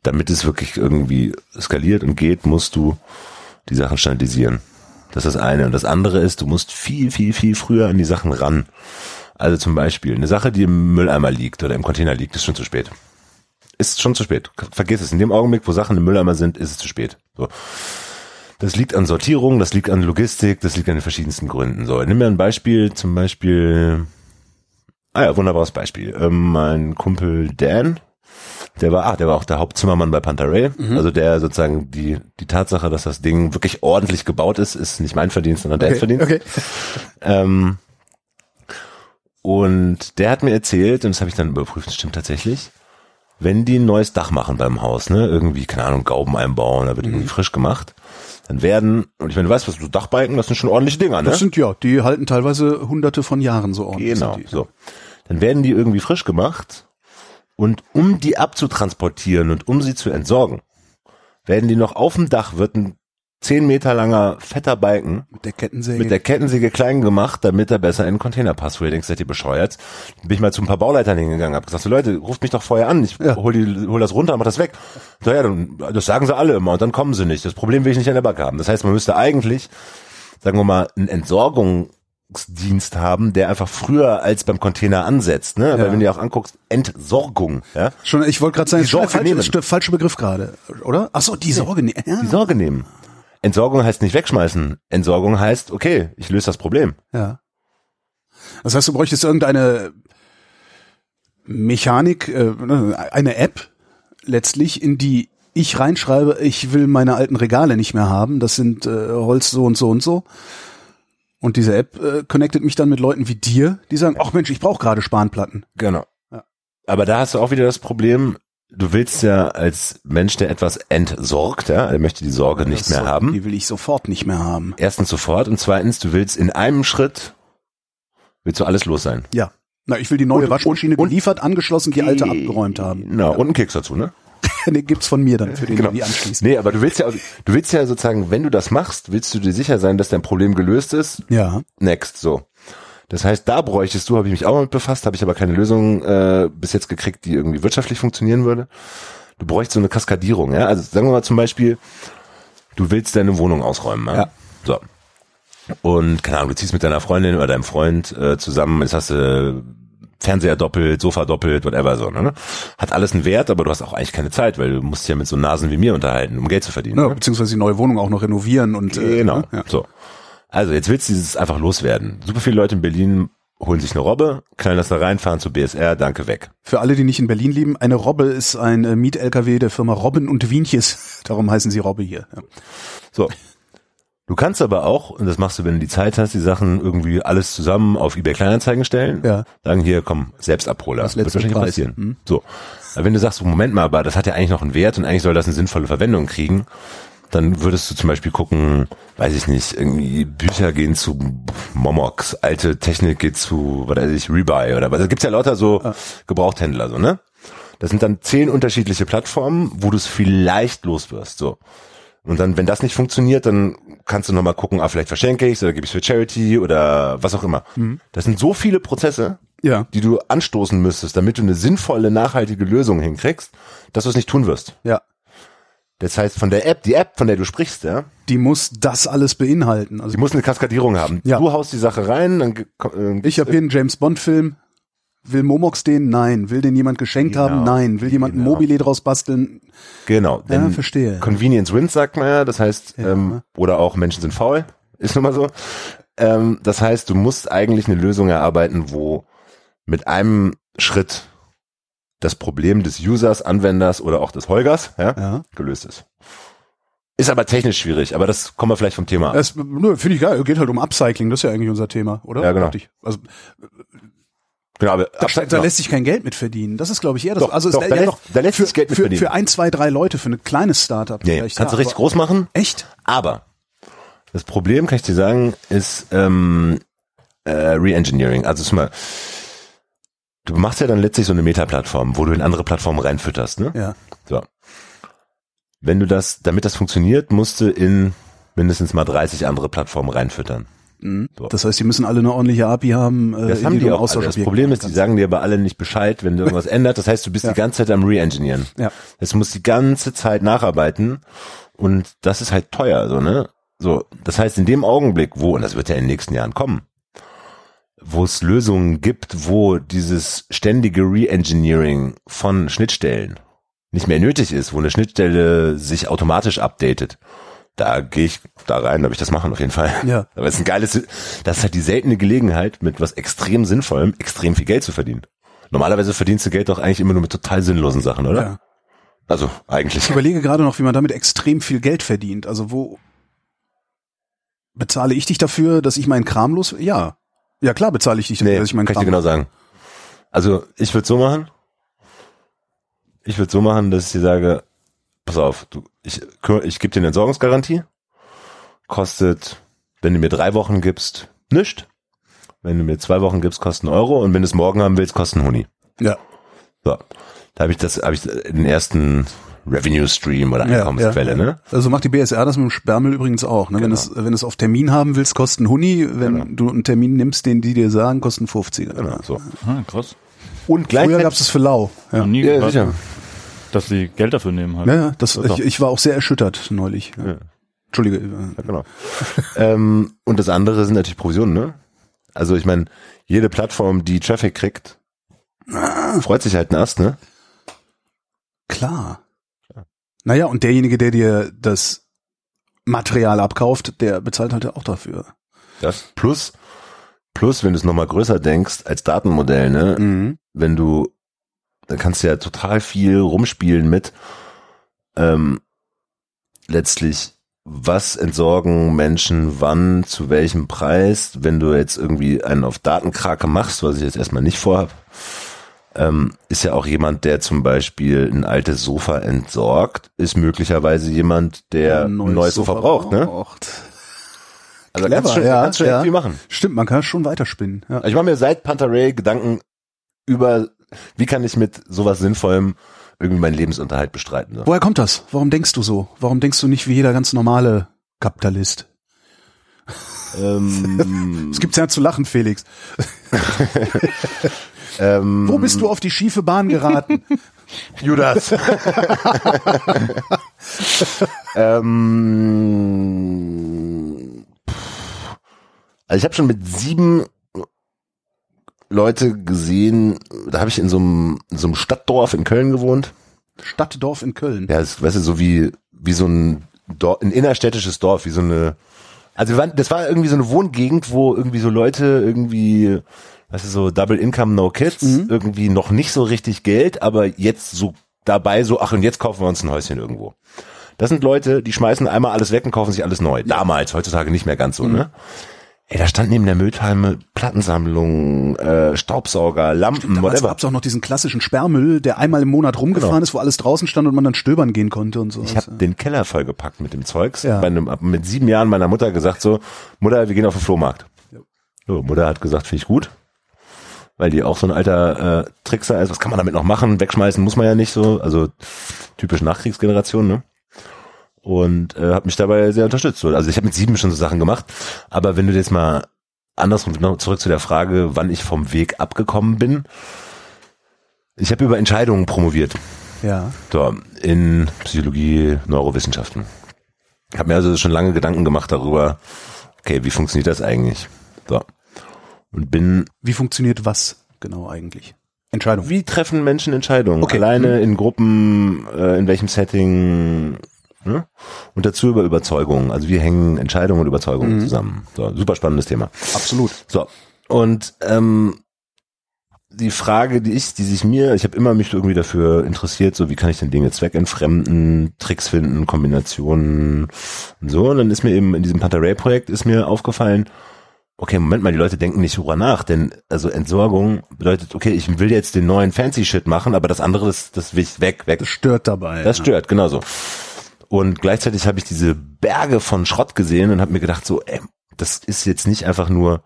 S3: damit es wirklich irgendwie skaliert und geht, musst du die Sachen standardisieren. Das ist das eine. Und das andere ist, du musst viel, viel, viel früher an die Sachen ran. Also zum Beispiel, eine Sache, die im Mülleimer liegt oder im Container liegt, ist schon zu spät. Ist schon zu spät. Vergiss es. In dem Augenblick, wo Sachen im Mülleimer sind, ist es zu spät. So. Das liegt an Sortierung, das liegt an Logistik, das liegt an den verschiedensten Gründen. So, nimm mir ein Beispiel, zum Beispiel, ah ja, wunderbares Beispiel. Ähm, mein Kumpel Dan, der war, ah, der war auch der Hauptzimmermann bei Pantarei. Also der sozusagen die, die Tatsache, dass das Ding wirklich ordentlich gebaut ist, ist nicht mein Verdienst, sondern Dans Verdienst.
S2: okay.
S3: Ähm, Und der hat mir erzählt, und das habe ich dann überprüft, das stimmt tatsächlich, wenn die ein neues Dach machen beim Haus, ne, irgendwie, keine Ahnung, Gauben einbauen, da wird irgendwie frisch gemacht, dann werden, und ich meine, du weißt, was so Dachbalken, das sind schon ordentliche Dinger, ne?
S2: Das sind ja, die halten teilweise hunderte von Jahren so ordentlich.
S3: Genau,
S2: die.
S3: so. Dann werden die irgendwie frisch gemacht und um die abzutransportieren und um sie zu entsorgen, werden die noch auf dem Dach wird ein zehn Meter langer fetter Balken
S2: Mit der Kettensäge.
S3: mit der Kettensäge klein gemacht, damit er besser in den Container passt. Wo ihr denkt, seid ihr bescheuert? Bin ich mal zu ein paar Bauleitern hingegangen, hab gesagt, so Leute, ruft mich doch vorher an, ich
S2: Ja.
S3: hol, die, hol das runter, mach das weg. So, ja, dann, das sagen sie alle immer und dann kommen sie nicht. Das Problem will ich nicht an der Backe haben. Das heißt, man müsste eigentlich, sagen wir mal, einen Entsorgungsdienst haben, der einfach früher als beim Container ansetzt. Ne?
S2: Ja.
S3: wenn du dir auch anguckst, Entsorgung, ja,
S2: Schon, ich wollte gerade sagen,
S3: Die Sorge
S2: falsch,
S3: nehmen.
S2: ist der falsche Begriff gerade, oder? Ach so, die Sorge nehmen. Ja.
S3: die Sorge nehmen. Entsorgung heißt nicht wegschmeißen. Entsorgung heißt, okay, ich löse das Problem.
S2: Ja. Das heißt, du bräuchtest irgendeine Mechanik, äh, eine App letztlich, in die ich reinschreibe, ich will meine alten Regale nicht mehr haben, das sind äh, Holz so und so und so. Und diese App äh, connectet mich dann mit Leuten wie dir, die sagen, ach Mensch, ich brauche gerade Spanplatten.
S3: Genau.
S2: Ja.
S3: Aber da hast du auch wieder das Problem, du willst ja als Mensch, der etwas entsorgt, ja, der möchte die Sorge nicht mehr
S2: so-
S3: haben.
S2: Die will ich sofort nicht mehr haben.
S3: Erstens sofort und zweitens, du willst in einem Schritt, willst du alles los sein.
S2: Ja. Na, ich will die neue
S3: Und-
S2: Waschmaschine
S3: und-
S2: geliefert, angeschlossen, die alte abgeräumt haben.
S3: Genau, und einen Keks dazu, ne?
S2: Den gibt's von mir dann, für den
S3: Genau.
S2: die anschließen.
S3: Nee, aber du willst ja, du willst ja sozusagen, wenn du das machst, willst du dir sicher sein, dass dein Problem gelöst ist.
S2: Ja.
S3: Next, so. Das heißt, da bräuchtest du, habe ich mich auch mal mit befasst, habe ich aber keine Lösung äh, bis jetzt gekriegt, die irgendwie wirtschaftlich funktionieren würde. Du bräuchst so eine Kaskadierung, ja. Also sagen wir mal zum Beispiel, du willst deine Wohnung ausräumen, ja.
S2: Ja.
S3: So. Und keine Ahnung, du ziehst mit deiner Freundin oder deinem Freund äh, zusammen, jetzt hast du Fernseher doppelt, Sofa doppelt, whatever so, ne? Hat alles einen Wert, aber du hast auch eigentlich keine Zeit, weil du musst dich ja mit so Nasen wie mir unterhalten, um Geld zu verdienen.
S2: Ja,
S3: ne?
S2: beziehungsweise die neue Wohnung auch noch renovieren und äh,
S3: Genau.
S2: ne? ja.
S3: So. Also jetzt willst du dieses einfach loswerden. Super viele Leute in Berlin holen sich eine Robbe, knallen das da rein, fahren zu BSR, danke weg.
S2: Für alle, die nicht in Berlin leben, eine Robbe ist ein äh, Miet-LKW der Firma Robben und Wienches. Darum heißen sie Robbe hier. Ja.
S3: So. Du kannst aber auch, und das machst du, wenn du die Zeit hast, die Sachen irgendwie alles zusammen auf eBay Kleinanzeigen stellen.
S2: Ja.
S3: Sagen hier, komm, Selbstabholer.
S2: Das
S3: Wird wahrscheinlich
S2: Preis.
S3: passieren.
S2: Hm.
S3: So. Aber wenn du sagst, Moment mal, aber das hat ja eigentlich noch einen Wert und eigentlich soll das eine sinnvolle Verwendung kriegen, dann würdest du zum Beispiel gucken, weiß ich nicht, irgendwie Bücher gehen zu Momox, alte Technik geht zu, was weiß ich, Rebuy oder was. Da gibt's ja lauter so Gebrauchthändler, so, ne? Das sind dann zehn unterschiedliche Plattformen, wo du es vielleicht los wirst, so. Und dann, wenn das nicht funktioniert, dann kannst du nochmal gucken, ah, vielleicht verschenke ich oder gebe ich für Charity oder was auch immer. Das sind so viele Prozesse,
S2: Ja.
S3: die du anstoßen müsstest, damit du eine sinnvolle, nachhaltige Lösung hinkriegst, dass du es nicht tun wirst.
S2: Ja.
S3: Das heißt, von der App, die App, von der du sprichst, ja,
S2: Die muss das alles beinhalten. Also
S3: die muss eine Kaskadierung haben.
S2: Ja.
S3: Du haust die Sache rein, dann äh,
S2: ich habe hier einen James Bond Film. Will Momox den? Nein. Will den jemand geschenkt
S3: Genau.
S2: haben? Nein. Will jemand ein
S3: Genau.
S2: Mobile draus basteln?
S3: genau.
S2: Ja, verstehe.
S3: Convenience wins, sagt man ja. Das heißt, ähm, oder auch Menschen sind faul, ist nun mal so. Ähm, das heißt, du musst eigentlich eine Lösung erarbeiten, wo mit einem Schritt das Problem des Users, Anwenders oder auch des Holgers ja,
S2: Ja.
S3: gelöst ist. Ist aber technisch schwierig, aber das kommen wir vielleicht vom Thema ab.
S2: Das nö, finde ich geil. Geht halt um Upcycling. Das ist ja eigentlich unser Thema, oder?
S3: Ja, genau.
S2: Also
S3: Genau, aber
S2: da, da
S3: genau.
S2: lässt sich kein Geld mit verdienen. Das ist, glaube ich, eher das.
S3: Doch,
S2: also
S3: doch, da
S2: ja,
S3: lässt-
S2: doch,
S3: da lässt
S2: für,
S3: sich Geld mit
S2: für,
S3: verdienen.
S2: für ein, zwei, drei Leute, für ein kleines Startup.
S3: Nee, kannst du
S2: ja,
S3: richtig
S2: aber-
S3: groß machen,
S2: Echt?
S3: aber das Problem, kann ich dir sagen, ist ähm, äh, Reengineering. Also mal, du machst ja dann letztlich so eine Meta-Plattform, wo du in andere Plattformen reinfütterst, ne?
S2: Ja.
S3: So. Wenn du das, damit das funktioniert, musst du in mindestens mal 30 andere Plattformen reinfüttern.
S2: Mhm.
S3: So.
S2: Das heißt, die müssen alle eine ordentliche API haben. Äh,
S3: Das haben
S2: die
S3: die auch. Das Problem ist, die sagen dir aber alle nicht Bescheid, wenn du irgendwas ändert. Das heißt, du bist
S2: Ja.
S3: die ganze Zeit am Reengineeren.
S2: Ja.
S3: Das muss die ganze Zeit nacharbeiten und das ist halt teuer, so, ne? So, das heißt, in dem Augenblick, wo, und das wird ja in den nächsten Jahren kommen, wo es Lösungen gibt, wo dieses ständige Reengineering von Schnittstellen nicht mehr nötig ist, wo eine Schnittstelle sich automatisch updatet, da gehe ich da rein, da will ich das machen auf jeden Fall.
S2: Ja.
S3: Aber es ist ein geiles, das ist halt die seltene Gelegenheit, mit was extrem Sinnvollem extrem viel Geld zu verdienen. Normalerweise verdienst du Geld doch eigentlich immer nur mit total sinnlosen Sachen, oder?
S2: Ja.
S3: Also eigentlich.
S2: Ich überlege gerade noch, wie man damit extrem viel Geld verdient. Also wo bezahle ich dich dafür, dass ich meinen Kram los? Ja. Ja klar, bezahle ich dich,
S3: Nee,
S2: dass ich meinen
S3: kann ich dir
S2: Kram
S3: genau sagen. Also ich würde so machen. Ich würde so machen, dass ich dir sage, pass auf, du, ich, ich gebe dir eine Entsorgungsgarantie. Kostet, wenn du mir drei Wochen gibst, nichts. Wenn du mir zwei Wochen gibst, kostet einen Euro. Und wenn du es morgen haben willst, kostet einen Huni.
S2: Ja,
S3: So. Da habe ich das, habe ich den ersten Revenue Stream oder
S2: ja,
S3: Einkommensquelle,
S2: ja.
S3: ne?
S2: Also macht die BSR das mit dem Sperrmüll übrigens auch. Ne? Wenn
S3: Genau.
S2: es wenn es auf Termin haben willst, kosten Huni. Wenn du einen Termin nimmst, den die dir sagen, kosten 50.
S3: Genau, so.
S4: Ah, krass.
S3: Und
S2: Früher
S3: gleichzeitig,
S2: gab es das für lau. Ja,
S4: nie
S3: ja,
S4: gehört,
S3: sicher.
S4: dass sie Geld dafür nehmen halt.
S2: ja, ja das, ich, ich war auch sehr erschüttert neulich. Ja.
S3: Ja.
S2: Entschuldige.
S3: Ja, genau. ähm, und das andere sind natürlich Provisionen, ne? Also ich meine, jede Plattform, die Traffic kriegt, freut sich halt ein Ast, ne?
S2: Klar. Naja, und derjenige, der dir das Material abkauft, der bezahlt halt auch dafür.
S3: Das plus, plus, wenn du es nochmal größer denkst, als Datenmodell, ne?
S2: Mhm.
S3: Wenn du, da kannst du ja total viel rumspielen mit, ähm, letztlich, was entsorgen Menschen wann, zu welchem Preis, wenn du jetzt irgendwie einen auf Datenkrake machst, was ich jetzt erstmal nicht vorhab, ähm, ist ja auch jemand, der zum Beispiel ein altes Sofa entsorgt, ist möglicherweise jemand, der ein neues, Sofa, braucht, ne?
S2: braucht.
S3: Also
S2: Clever,
S3: kannst du schon,
S2: ja,
S3: kannst schon
S2: ja.
S3: viel machen.
S2: Stimmt, man kann schon weiterspinnen. Ja.
S3: Ich mache mir seit Pantarei Gedanken über, wie kann ich mit sowas Sinnvollem irgendwie meinen Lebensunterhalt bestreiten. So.
S2: Woher kommt das? Warum denkst du so? Warum denkst du nicht wie jeder ganz normale Kapitalist?
S3: Ähm,
S2: Es gibt's ja zu lachen, Felix.
S3: ähm,
S2: Wo bist du auf die schiefe Bahn geraten?
S3: Judas. ähm, also ich habe schon mit sieben Leute gesehen, da habe ich in so einem, in so einem Stadtdorf in Köln gewohnt.
S2: Stadtdorf in Köln.
S3: Ja, das, weißt du, so wie, wie so ein, Dorf, ein innerstädtisches Dorf, wie so eine, also wir waren, das war irgendwie so eine Wohngegend, wo irgendwie so Leute irgendwie, weißt du, so Double Income, No Kids, irgendwie noch nicht so richtig Geld, aber jetzt so dabei so, ach und jetzt kaufen wir uns ein Häuschen irgendwo. Das sind Leute, die schmeißen einmal alles weg und kaufen sich alles neu. Damals, heutzutage nicht mehr ganz so, ne? Ey, da stand neben der Müllhalme Plattensammlung, äh, Staubsauger, Lampen,
S2: Damals
S3: whatever.
S2: gab's auch noch diesen klassischen Sperrmüll, der einmal im Monat rumgefahren ist, wo alles draußen stand und man dann stöbern gehen konnte und so.
S3: Ich habe den Keller vollgepackt mit dem Zeugs.
S2: Ja.
S3: Bei einem, mit sieben Jahren meiner Mutter gesagt so, Mutter, wir gehen auf den Flohmarkt. So, Mutter hat gesagt, finde ich gut. Weil die auch so ein alter äh, Trickser ist. Was kann man damit noch machen? Wegschmeißen muss man ja nicht so. Also typisch Nachkriegsgeneration, ne? Und äh, hat mich dabei sehr unterstützt. So. Also ich habe mit sieben schon so Sachen gemacht. Aber wenn du jetzt mal andersrum noch zurück zu der Frage, wann ich vom Weg abgekommen bin. Ich habe über Entscheidungen promoviert.
S2: Ja.
S3: So, in Psychologie, Neurowissenschaften. Ich habe mir also schon lange Gedanken gemacht darüber, okay, wie funktioniert das eigentlich? So. Und bin,
S2: Wie funktioniert was genau eigentlich? Entscheidung.
S3: wie treffen Menschen Entscheidungen?
S2: Okay.
S3: Alleine, in Gruppen, äh, in welchem Setting? Ne? Und dazu über Überzeugungen. Also wie hängen Entscheidungen und Überzeugungen zusammen? So, super spannendes Thema.
S2: Absolut.
S3: So. Und ähm, die Frage, die ich, die sich mir, ich habe immer mich irgendwie dafür interessiert, so wie kann ich denn Dinge zweckentfremden, Tricks finden, Kombinationen und so. Und dann ist mir eben in diesem Pantarei-Projekt ist mir aufgefallen, okay, Moment mal, die Leute denken nicht darüber nach, denn also Entsorgung bedeutet, okay, ich will jetzt den neuen Fancy Shit machen, aber das andere, das, das will ich weg, weg.
S2: Das stört dabei.
S3: Das stört, genau so. Und gleichzeitig habe ich diese Berge von Schrott gesehen und habe mir gedacht, so, ey, das ist jetzt nicht einfach nur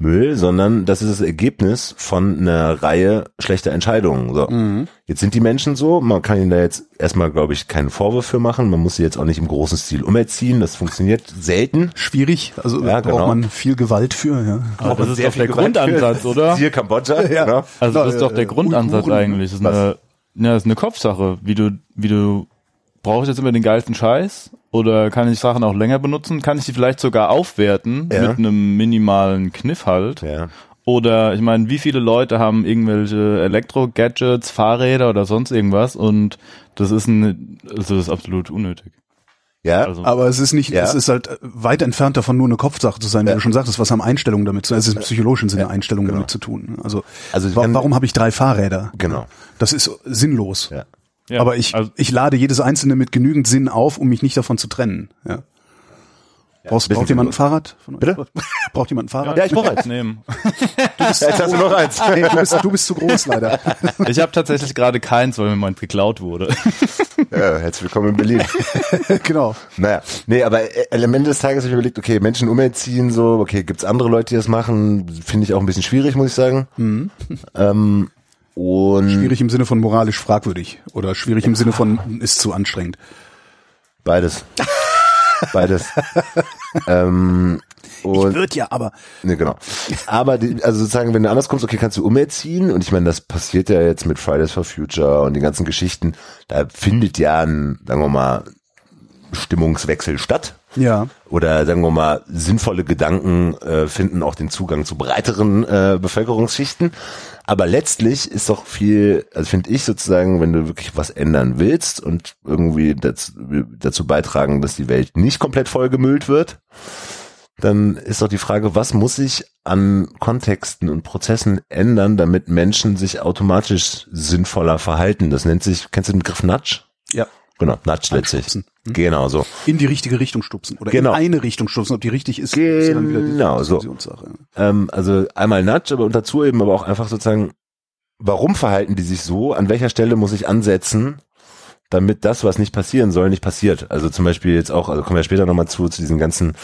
S3: Müll, sondern das ist das Ergebnis von einer Reihe schlechter Entscheidungen. So.
S2: Mhm.
S3: Jetzt sind die Menschen so, man kann ihnen da jetzt erstmal, glaube ich, keinen Vorwurf für machen. Man muss sie jetzt auch nicht im großen Stil umerziehen. Das funktioniert selten.
S2: Schwierig, also
S3: Ja,
S2: da braucht
S3: genau.
S2: man viel Gewalt für. Ja.
S4: Aber das ist
S3: Sehr
S4: doch der Grundansatz,
S3: für-
S4: oder?
S3: Siehe Kambodscha.
S2: Ja.
S3: Genau.
S4: Also das ist doch
S2: äh,
S4: der Grundansatz
S2: Uiguren,
S4: eigentlich. Das ist,
S3: was?
S4: eine, ja, das ist eine Kopfsache. Wie du, wie du brauche ich jetzt immer den geilsten Scheiß oder kann ich Sachen auch länger benutzen? Kann ich die vielleicht sogar aufwerten
S3: Ja.
S4: mit einem minimalen Kniff halt?
S3: Ja.
S4: Oder ich meine, wie viele Leute haben irgendwelche Elektro-Gadgets, Fahrräder oder sonst irgendwas und das ist ein, also das ist absolut unnötig.
S3: Ja.
S4: Also
S2: Aber es ist nicht,
S3: Ja.
S2: es ist halt weit entfernt davon, nur eine Kopfsache zu sein, wie
S3: Ja.
S2: du schon sagtest, was haben Einstellungen damit zu tun, es ist im psychologischen Sinne Einstellungen
S3: genau.
S2: damit zu tun. Also,
S3: Also
S2: wa
S3: wenn-
S2: warum habe ich drei Fahrräder?
S3: Genau.
S2: Das ist sinnlos.
S3: Ja.
S4: Ja,
S2: Aber ich,
S4: also,
S2: ich lade jedes einzelne mit genügend Sinn auf, um mich nicht davon zu trennen. Ja. Brauchst,
S3: bisschen
S2: braucht jemand ein Fahrrad? Von euch?
S3: Bitte?
S2: Braucht jemand ein Fahrrad?
S3: Ja, ich brauche eins.
S4: nehmen.
S3: Jetzt hast du noch eins.
S2: Nee, du, bist, du bist zu groß leider.
S4: Ich habe tatsächlich gerade keins, weil mir meins geklaut wurde.
S3: Ja, herzlich willkommen in Berlin.
S2: genau.
S3: Naja, nee, aber äh, am Ende des Tages habe ich überlegt, okay, Menschen umerziehen, so, okay, gibt's andere Leute, die das machen? Finde ich auch ein bisschen schwierig, muss ich sagen. Ähm, und
S2: Schwierig im Sinne von moralisch fragwürdig oder schwierig im Sinne von ist zu anstrengend.
S3: beides. beides. ähm, und
S2: Wird ja, aber
S3: Ne, genau. Aber die, also sozusagen, wenn du anders kommst, okay, kannst du umerziehen und ich meine, das passiert ja jetzt mit Fridays for Future und die ganzen Geschichten, da findet ja ein, sagen wir mal, Stimmungswechsel statt.
S2: ja,
S3: Oder sagen wir mal, sinnvolle Gedanken äh, finden auch den Zugang zu breiteren äh, Bevölkerungsschichten. Aber letztlich ist doch viel, also finde ich sozusagen, wenn du wirklich was ändern willst und irgendwie dazu, dazu beitragen, dass die Welt nicht komplett vollgemüllt wird, dann ist doch die Frage, was muss sich an Kontexten und Prozessen ändern, damit Menschen sich automatisch sinnvoller verhalten. Das nennt sich, kennst du den Begriff Nudge?
S2: ja,
S3: Genau, Nudge letztlich.
S2: Hm?
S3: Genau so.
S2: in die richtige Richtung stupsen oder
S3: Genau.
S2: in eine Richtung stupsen. Ob die richtig ist, ist ja dann wieder die
S3: Genau, so.
S2: Diskussionssache.
S3: Ähm, also einmal Nudge, aber und dazu eben aber auch einfach sozusagen, warum verhalten die sich so? An welcher Stelle muss ich ansetzen, damit das, was nicht passieren soll, nicht passiert? Also zum Beispiel jetzt auch, also kommen wir später nochmal zu, zu diesen ganzen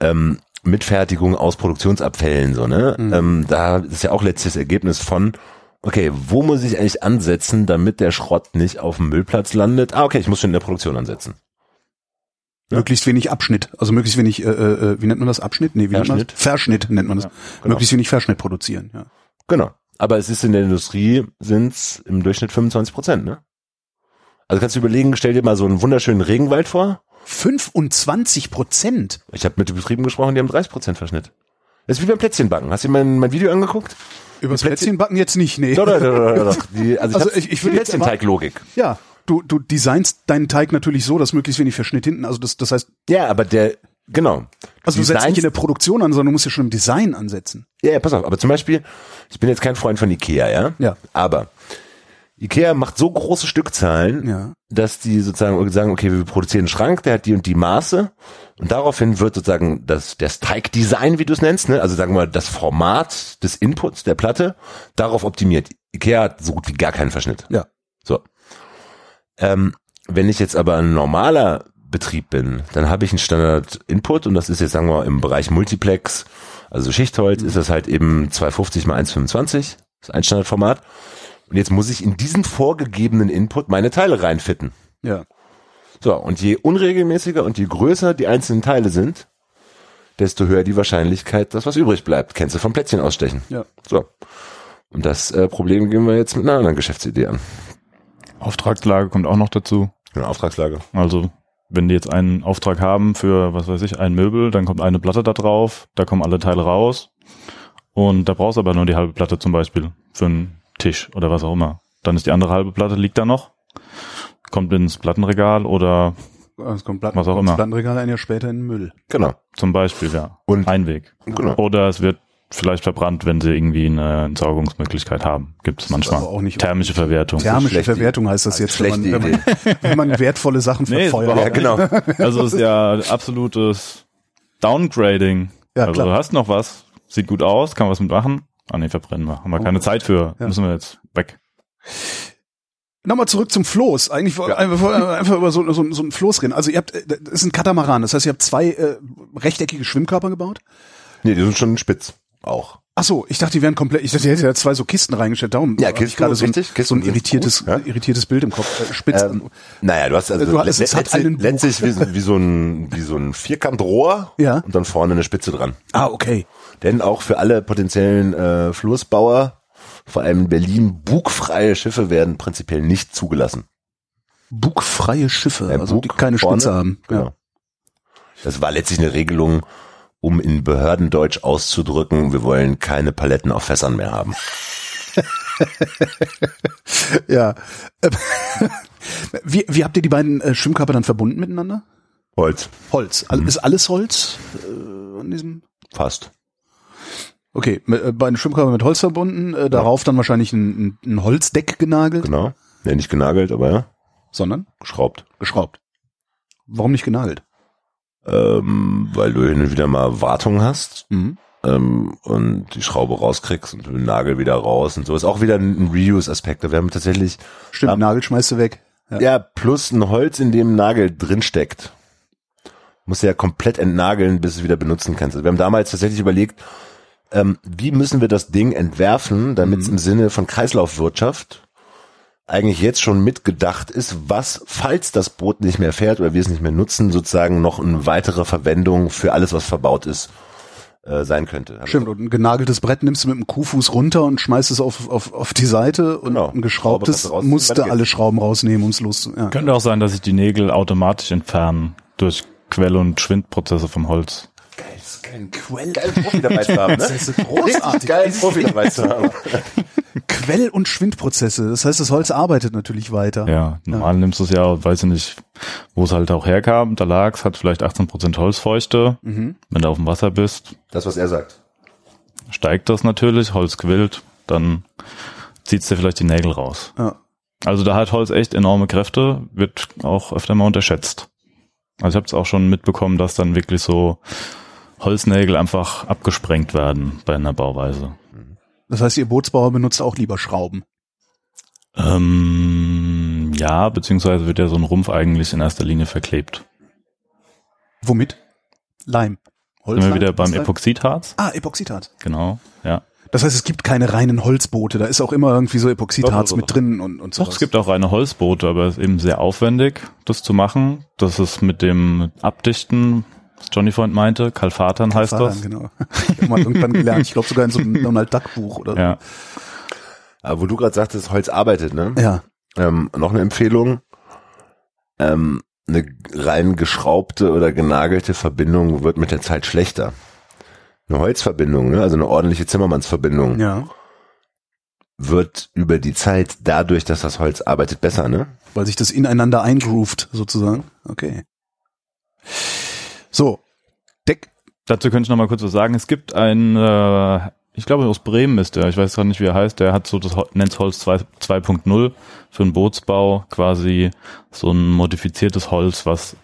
S3: ähm, Mitfertigung aus Produktionsabfällen, so, ne? Ähm, da ist ja auch letztes Ergebnis von, okay, wo muss ich eigentlich ansetzen, damit der Schrott nicht auf dem Müllplatz landet? Ah, okay, ich muss schon in der Produktion ansetzen. Ja.
S2: Möglichst wenig Abschnitt, also möglichst wenig, äh, äh, wie nennt man das? Abschnitt? Nee, wie nennt man
S3: Verschnitt.
S2: das? Verschnitt nennt man das.
S3: genau.
S2: Möglichst wenig Verschnitt produzieren, ja.
S3: Genau. Aber es ist in der Industrie, sind's im Durchschnitt 25 Prozent, ne? Also kannst du überlegen, stell dir mal so einen wunderschönen Regenwald vor.
S2: 25 Prozent?
S3: Ich habe mit den Betrieben gesprochen, die haben 30 Prozent Verschnitt. Das ist wie beim Plätzchenbacken. Hast du dir mein, mein Video angeguckt?
S2: Übers Plätzchenbacken jetzt nicht, nee.
S3: Doch, doch, doch, doch. Die, also,
S2: Also
S3: ich,
S2: ich- würde jetzt
S3: Plätzchenteig-Logik.
S2: Ja, du, du designst deinen Teig natürlich so, dass möglichst wenig Verschnitt hinten, also das, das heißt,
S3: Ja, aber der, genau.
S2: also du setzt nicht in der Produktion an, sondern du musst ja schon im Design ansetzen.
S3: Ja, ja, pass auf, aber zum Beispiel, ich bin jetzt kein Freund von Ikea, ja?
S2: Ja.
S3: Aber Ikea macht so große Stückzahlen,
S2: Ja.
S3: dass die sozusagen sagen, okay, wir produzieren einen Schrank, der hat die und die Maße und daraufhin wird sozusagen das, das Teigdesign, wie du es nennst, ne? also sagen wir mal das Format des Inputs der Platte, darauf optimiert. Ikea hat so gut wie gar keinen Verschnitt.
S2: Ja.
S3: So. Ähm, wenn ich jetzt aber ein normaler Betrieb bin, dann habe ich einen Standard-Input und das ist jetzt, sagen wir mal, im Bereich Multiplex, also Schichtholz, ist das halt eben 250 mal 1,25, das ist ein Standardformat. Und jetzt muss ich in diesen vorgegebenen Input meine Teile reinfitten.
S2: Ja.
S3: So, und je unregelmäßiger und je größer die einzelnen Teile sind, desto höher die Wahrscheinlichkeit, dass was übrig bleibt. Kennst du vom Plätzchen ausstechen.
S2: Ja.
S3: So. Und das äh, Problem gehen wir jetzt mit einer anderen Geschäftsidee an.
S4: Auftragslage kommt auch noch dazu.
S3: Eine Auftragslage.
S4: Also wenn die jetzt einen Auftrag haben für, was weiß ich, ein Möbel, dann kommt eine Platte da drauf, da kommen alle Teile raus und da brauchst du aber nur die halbe Platte zum Beispiel für einen Tisch oder was auch immer. Dann ist die andere halbe Platte, liegt da noch, kommt ins Plattenregal oder
S2: Es kommt Platten,
S4: Was auch
S2: das
S4: immer.
S2: Plattenregal ein Jahr später in den Müll.
S3: Genau.
S4: zum Beispiel, ja,
S3: Und-
S4: Einweg.
S3: Genau.
S4: Oder es wird vielleicht verbrannt, wenn sie irgendwie eine Entsorgungsmöglichkeit haben. Gibt es manchmal.
S2: aber auch nicht
S4: Thermische Verwertung.
S2: Thermische Verwertung heißt das jetzt, wenn
S3: schlechte
S2: man, wenn, man, wenn man wertvolle Sachen
S4: Nee,
S2: verfeuert.
S3: Ja, genau.
S4: Also es ist ja absolutes Downgrading.
S2: Ja,
S4: also
S2: klar.
S4: du hast noch was, sieht gut aus, kann was mitmachen. Ah nee, verbrennen wir. Haben wir keine Zeit für.
S2: Ja.
S4: Müssen wir jetzt weg.
S2: Nochmal zurück zum Floß. Eigentlich woll- einfach, einfach über so, so, so ein Floß reden. Also ihr habt, äh, das ist ein Katamaran. Das heißt, ihr habt zwei äh, rechteckige Schwimmkörper gebaut.
S3: Nee, die sind schon spitz. Auch.
S2: Ach so, ich dachte, die wären komplett. Ich dachte, ihr hättet ja zwei so Kisten reingestellt. Darum
S3: Ja, Kisten,
S2: gerade so ein,
S3: richtig.
S2: so
S3: Kisten
S2: ein
S3: sind
S2: irritiertes,
S3: gut, ja.
S2: irritiertes Bild im Kopf. Äh, Spitz.
S3: Ähm, naja, du hast also
S2: Du hast- es hat einen
S3: letztlich wie, so- wie so ein wie so ein Vierkantrohr
S2: Ja.
S3: und dann vorne eine Spitze dran.
S2: ah, okay.
S3: Denn auch für alle potenziellen äh, Floßbauer, vor allem in Berlin, bugfreie Schiffe werden prinzipiell nicht zugelassen.
S2: Bugfreie Schiffe,
S3: Ein
S2: also
S3: Bug
S2: die keine
S3: vorne,
S2: Spitze haben.
S3: Genau.
S2: Ja.
S3: Das war letztlich eine Regelung, um in Behördendeutsch auszudrücken, wir wollen keine Paletten auf Fässern mehr haben.
S2: ja. Wie, wie habt ihr die beiden äh, Schwimmkörper dann verbunden miteinander?
S3: Holz,
S2: Holz.
S3: Mhm.
S2: Al- Ist alles Holz äh, an diesem?
S3: fast.
S2: Okay, mit, äh, beiden Schwimmkörper mit Holz verbunden, äh, darauf dann wahrscheinlich ein, ein, Holzdeck genagelt,
S3: Genau. Ja, nicht genagelt, aber ja,
S2: sondern
S3: geschraubt.
S2: geschraubt. Warum nicht genagelt?
S3: ähm, weil du hin und wieder mal Wartung hast
S2: Mhm.
S3: ähm, und die Schraube rauskriegst und den Nagel wieder raus und so. Ist auch wieder ein Reuse-Aspekt. Wir haben tatsächlich
S2: Stimmt,
S3: Ja.
S2: Nagel schmeißt du weg. Ja.
S3: ja plus ein Holz, in dem ein Nagel drin steckt. Musst du ja komplett entnageln, bis du es wieder benutzen kannst. Also wir haben damals tatsächlich überlegt, ähm, wie müssen wir das Ding entwerfen, damit es im Sinne von Kreislaufwirtschaft eigentlich jetzt schon mitgedacht ist, was, falls das Boot nicht mehr fährt oder wir es nicht mehr nutzen, sozusagen noch eine weitere Verwendung für alles, was verbaut ist, äh, sein könnte.
S2: Stimmt, und ein genageltes Brett nimmst du mit dem Kuhfuß runter und schmeißt es auf, auf, auf die Seite und
S3: Genau.
S2: ein geschraubtes
S3: kannst du rausziehen,
S2: musst du
S3: weiter geht's.
S2: alle Schrauben rausnehmen, ums los. Ja.
S4: Könnte auch sein, dass sich die Nägel automatisch entfernen durch Quell- und Schwindprozesse vom Holz.
S2: Quell,
S3: Geil, Profi dabei zu haben, ne?
S2: Das ist großartig.
S3: Geil, Profi dabei zu haben.
S2: Quell- und Schwindprozesse. Das heißt, das Holz arbeitet natürlich weiter.
S4: Ja, normal nimmst du es ja, weiß ich nicht, wo es halt auch herkam. Da lag's, hat vielleicht 18% Holzfeuchte.
S2: Mhm.
S4: Wenn du auf dem Wasser bist,
S3: Das, was er sagt.
S4: steigt das natürlich, Holz quillt, dann zieht's dir vielleicht die Nägel raus.
S2: Ja.
S4: Also da hat Holz echt enorme Kräfte, wird auch öfter mal unterschätzt. Also ich habe es auch schon mitbekommen, dass dann wirklich so Holznägel einfach abgesprengt werden bei einer Bauweise.
S2: Das heißt, ihr Bootsbauer benutzt auch lieber Schrauben.
S4: Ähm, ja, beziehungsweise wird ja so ein Rumpf eigentlich in erster Linie verklebt.
S2: Womit? Leim.
S4: Sind wir wieder beim? Epoxidharz?
S2: Ah, Epoxidharz.
S4: Genau, ja.
S2: Das heißt, es gibt keine reinen Holzboote. Da ist auch immer irgendwie so Epoxidharz
S3: Doch, doch,
S2: mit drin und, und so.
S4: Doch, es gibt auch reine Holzboote, aber es ist eben sehr aufwendig, das zu machen. Das ist mit dem Abdichten, Johnny Freund meinte, Kalfatern heißt das.
S2: Genau. Ich hab mal irgendwann gelernt. Ich glaube sogar in so einem Donald Duck Buch oder so.
S4: Ja,
S3: Aber wo du gerade sagtest, Holz arbeitet, ne?
S2: Ja.
S3: Ähm, noch eine Empfehlung. Ähm, eine rein geschraubte oder genagelte Verbindung wird mit der Zeit schlechter. Eine Holzverbindung, ne? also eine ordentliche Zimmermannsverbindung,
S2: Ja.
S3: wird über die Zeit dadurch, dass das Holz arbeitet, besser, ne?
S2: Weil sich das ineinander eingroovt, sozusagen. Okay. So. Deck.
S4: Dazu könnte ich noch mal kurz was sagen. Es gibt ein, äh, ich glaube aus Bremen ist der, ich weiß gar nicht, wie er heißt, der hat so das nennt's Holz 2 2.0 für den Bootsbau quasi so ein modifiziertes Holz, was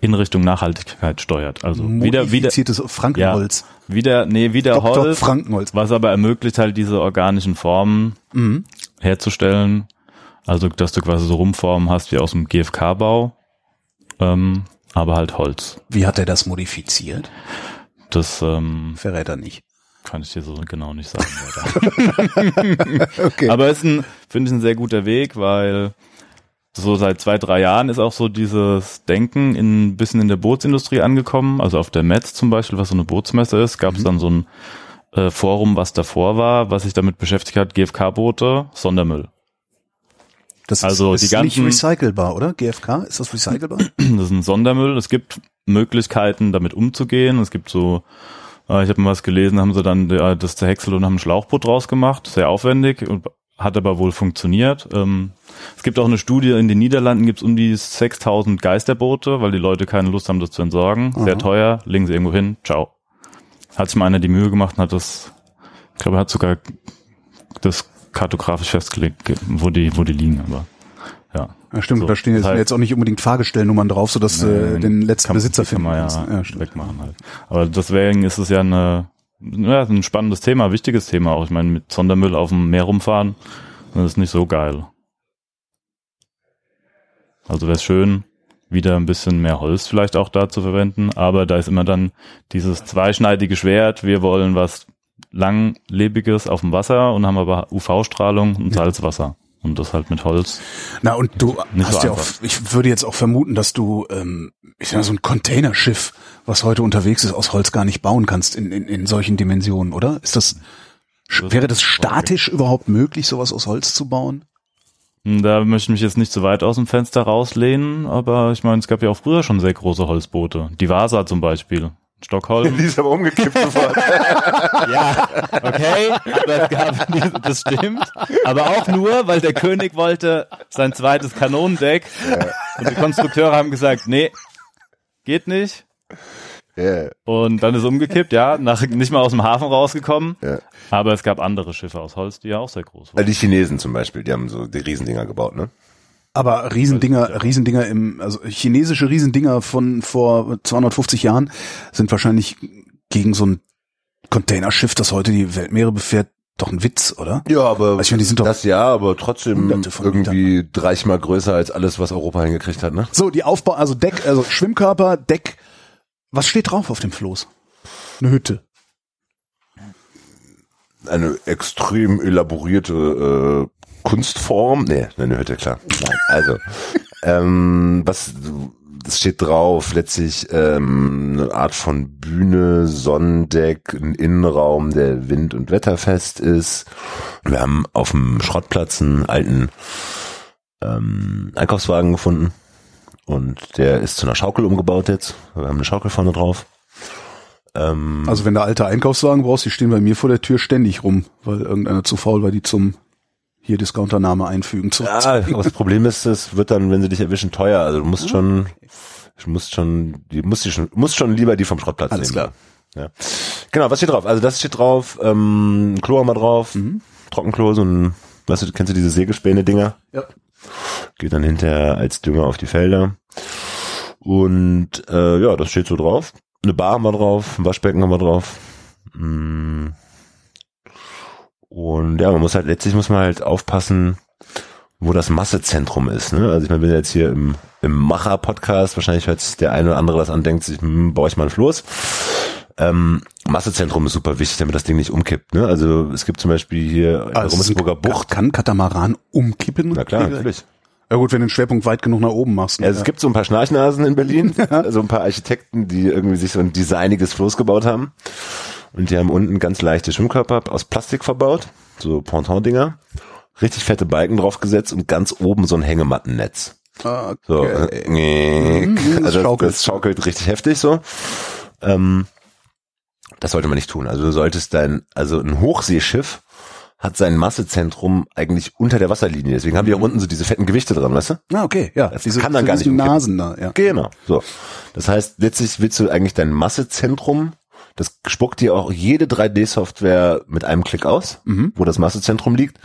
S4: in Richtung Nachhaltigkeit steuert. Also wieder, wieder,
S2: Modifiziertes Frankenholz.
S4: wieder, nee, wieder
S2: Dr.
S4: Holz,
S2: Frankenholz.
S4: was aber ermöglicht halt diese organischen Formen
S2: Mhm.
S4: herzustellen. Also, dass du quasi so Rumpfformen hast wie aus dem GFK-Bau, ähm, aber halt Holz.
S2: Wie hat er das modifiziert?
S4: Das ähm,
S2: Verrät er nicht.
S4: kann ich dir so genau nicht sagen.
S2: Okay.
S4: aber ist ein, finde ich, ein sehr guter Weg, weil so seit zwei, drei Jahren ist auch so dieses Denken in ein bisschen in der Bootsindustrie angekommen. Also auf der Metz zum Beispiel, was so eine Bootsmesse ist, gab es dann so ein äh, Forum, was davor war, was sich damit beschäftigt hat, GFK-Boote, Sondermüll.
S2: Das
S4: also
S2: ist,
S4: die
S2: ist nicht
S4: ganzen-
S2: recycelbar, oder? GFK? Ist das recycelbar?
S4: Das ist ein Sondermüll. Es gibt Möglichkeiten, damit umzugehen. Es gibt so, äh, ich habe mal was gelesen, haben sie dann äh, das zerhäckselt und haben ein Schlauchboot draus gemacht. Sehr aufwendig und hat aber wohl funktioniert. Ähm, es gibt auch eine Studie, in den Niederlanden gibt es um die 6000 Geisterboote, weil die Leute keine Lust haben, das zu entsorgen. Sehr
S2: Aha.
S4: teuer, legen sie irgendwo hin, ciao. Hat sich mal einer die Mühe gemacht und hat das, ich glaube, er hat sogar das kartografisch festgelegt, ge- wo die, wo die liegen, aber ja.
S2: Ja, stimmt.
S4: So,
S2: da stehen jetzt,
S4: heißt-
S2: jetzt auch nicht unbedingt Fahrgestellnummern drauf, sodass äh, den letzten
S4: kann-
S2: Besitzer
S4: die kann
S2: finden
S4: man ja,
S2: Ja, stimmt.
S4: wegmachen halt. Aber deswegen ist es ja eine, ja, ein spannendes Thema, wichtiges Thema auch. Ich meine, mit Sondermüll auf dem Meer rumfahren, das ist nicht so geil. Also wäre es schön, wieder ein bisschen mehr Holz vielleicht auch da zu verwenden, aber da ist immer dann dieses zweischneidige Schwert, wir wollen was langlebiges auf dem Wasser und haben aber UV-Strahlung und Salzwasser. Und das halt mit Holz.
S2: Na und du hast
S4: so
S2: ja auch, ich würde jetzt auch vermuten, dass du ähm, ich sag mal, so ein Containerschiff, was heute unterwegs ist, aus Holz gar nicht bauen kannst in, in, in solchen Dimensionen, oder? Ist das,
S4: Das
S2: wäre das statisch überhaupt möglich, sowas aus Holz zu bauen?
S4: Da möchte ich mich jetzt nicht zu weit aus dem Fenster rauslehnen, aber ich meine, es gab ja auch früher schon sehr große Holzboote. Die Vasa zum Beispiel. Stockholm.
S3: Die ist aber umgekippt sofort.
S4: ja, okay, aber es gab das stimmt. Aber auch nur, weil der König wollte sein zweites Kanonendeck und die Konstrukteure haben gesagt, nee, geht nicht.
S3: Ja.
S4: Und dann ist umgekippt, ja, nach, nicht mal aus dem Hafen rausgekommen.
S3: Ja.
S4: Aber es gab andere Schiffe aus Holz, die ja auch sehr groß waren.
S3: Die Chinesen zum Beispiel, die haben so die Riesendinger gebaut, ne?
S2: Aber Riesendinger, Riesendinger im, also chinesische Riesendinger von vor 250 Jahren sind wahrscheinlich gegen so ein Containerschiff, das heute die Weltmeere befährt, doch ein Witz, oder?
S3: Ja, aber
S2: Also ich meine, die sind doch
S3: das ja, aber trotzdem irgendwie 30 mal größer als alles, was Europa hingekriegt hat, ne?
S2: So, die Aufbau, also Deck, also Schwimmkörper, Deck. Was steht drauf auf dem Floß? Eine Hütte.
S3: Eine extrem elaborierte äh, Kunstform. Nee, eine Hütte, klar. Nein, also, ähm, was das steht drauf, letztlich ähm, eine Art von Bühne, Sonnendeck, ein Innenraum, der wind- und wetterfest ist. Wir haben auf dem Schrottplatz einen alten ähm, Einkaufswagen gefunden und der ist zu einer Schaukel umgebaut jetzt. Wir haben eine Schaukel vorne drauf. Ähm,
S2: Also wenn du alte Einkaufswagen brauchst, die stehen bei mir vor der Tür ständig rum, weil irgendeiner zu faul war, die zum hier Discountername einfügen zu.
S3: Ja, aber das Problem ist, es wird dann, wenn sie dich erwischen, teuer. Also du musst schon, du musst schon, die musst, die schon, musst schon lieber die vom Schrottplatz
S2: Alles
S3: nehmen. Ja. Genau, was steht drauf? Also das steht drauf, ähm, Klo haben wir drauf, Trockenklo, so ein, weißt du, kennst du diese Sägespäne-Dinger?
S2: Ja.
S3: Geht dann hinterher als Dünger auf die Felder. Und äh, ja, das steht so drauf. Eine Bar haben wir drauf, ein Waschbecken haben wir drauf. Mm. Und ja, man muss halt, letztlich muss man halt aufpassen, wo das Massezentrum ist. Ne? Also ich meine, wenn jetzt hier im, im Macher-Podcast, wahrscheinlich hört sich der eine oder andere das an, denkt sich, hm, baue ich mal einen Floß. Ähm, Massezentrum ist super wichtig, damit das Ding nicht umkippt. Ne? Also es gibt zum Beispiel hier in
S2: Also
S3: Rummelsburger Bucht.
S2: Kann Katamaran umkippen?
S3: Na klar, natürlich.
S2: Ja gut, wenn du den Schwerpunkt weit genug nach oben machst. ne?
S3: Also es gibt so ein paar Schnarchnasen in Berlin, also ein paar Architekten, die irgendwie sich so ein designiges Floß gebaut haben. Und die haben unten ganz leichte Schwimmkörper aus Plastik verbaut, so Ponton-Dinger, richtig fette Balken draufgesetzt und ganz oben so ein Hängemattennetz.
S2: Ah,
S3: So,
S2: okay.
S3: äh,
S2: Mhm, das
S3: also
S2: schaukelt.
S3: das schaukelt richtig heftig so. Ähm, das sollte man nicht tun. Also du solltest dein, also ein Hochseeschiff hat sein Massezentrum eigentlich unter der Wasserlinie. Deswegen haben die auch unten so diese fetten Gewichte dran, weißt du?
S2: Ah, okay, ja.
S3: Das kann dann gar nicht.
S2: Nasen da, ja.
S3: Genau. So. Das heißt, letztlich willst du eigentlich dein Massezentrum, das spuckt dir auch jede 3D-Software mit einem Klick aus,
S2: Mhm.
S3: wo das Massezentrum liegt,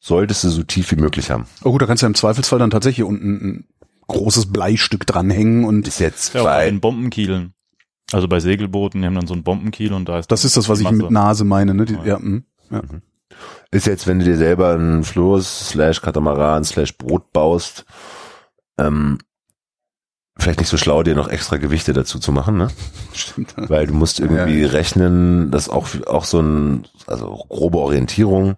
S3: solltest du so tief wie möglich haben.
S2: Oh gut, da kannst du ja im Zweifelsfall dann tatsächlich unten ein großes Bleistück dranhängen und
S3: Ist jetzt
S4: Ja,
S3: bei,
S4: in Bombenkielen. Also bei Segelbooten, die haben dann so einen Bombenkiel und da ist
S2: das ist das, was ich mit Nase meine, ne? Die, ja, mh, ja.
S3: ist jetzt, wenn du dir selber einen Floß slash Katamaran slash Boot baust, ähm, vielleicht nicht so schlau, dir noch extra Gewichte dazu zu machen, ne?
S2: Stimmt.
S3: Weil du musst irgendwie rechnen, das auch, auch so ein, also grobe Orientierung.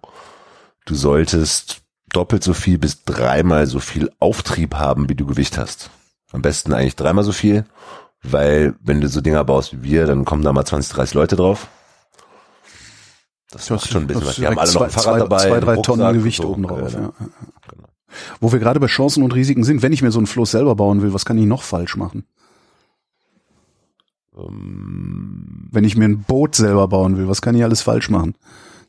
S3: Du solltest doppelt so viel bis dreimal so viel Auftrieb haben, wie du Gewicht hast. Am besten eigentlich dreimal so viel, weil wenn du so Dinger baust wie wir, dann kommen da mal 20, 30 Leute drauf. Das macht schon ein bisschen was.
S2: ist
S3: Die haben alle noch ein Fahrrad
S2: zwei,
S3: dabei,
S2: Zwei, drei Tonnen Gewicht
S3: so,
S2: oben drauf.
S3: äh,
S2: Ja. Wo wir gerade bei Chancen und Risiken sind, wenn ich mir so einen Floß selber bauen will, was kann ich noch falsch machen?
S3: Ähm,
S2: Wenn ich mir ein Boot selber bauen will, was kann ich alles falsch machen?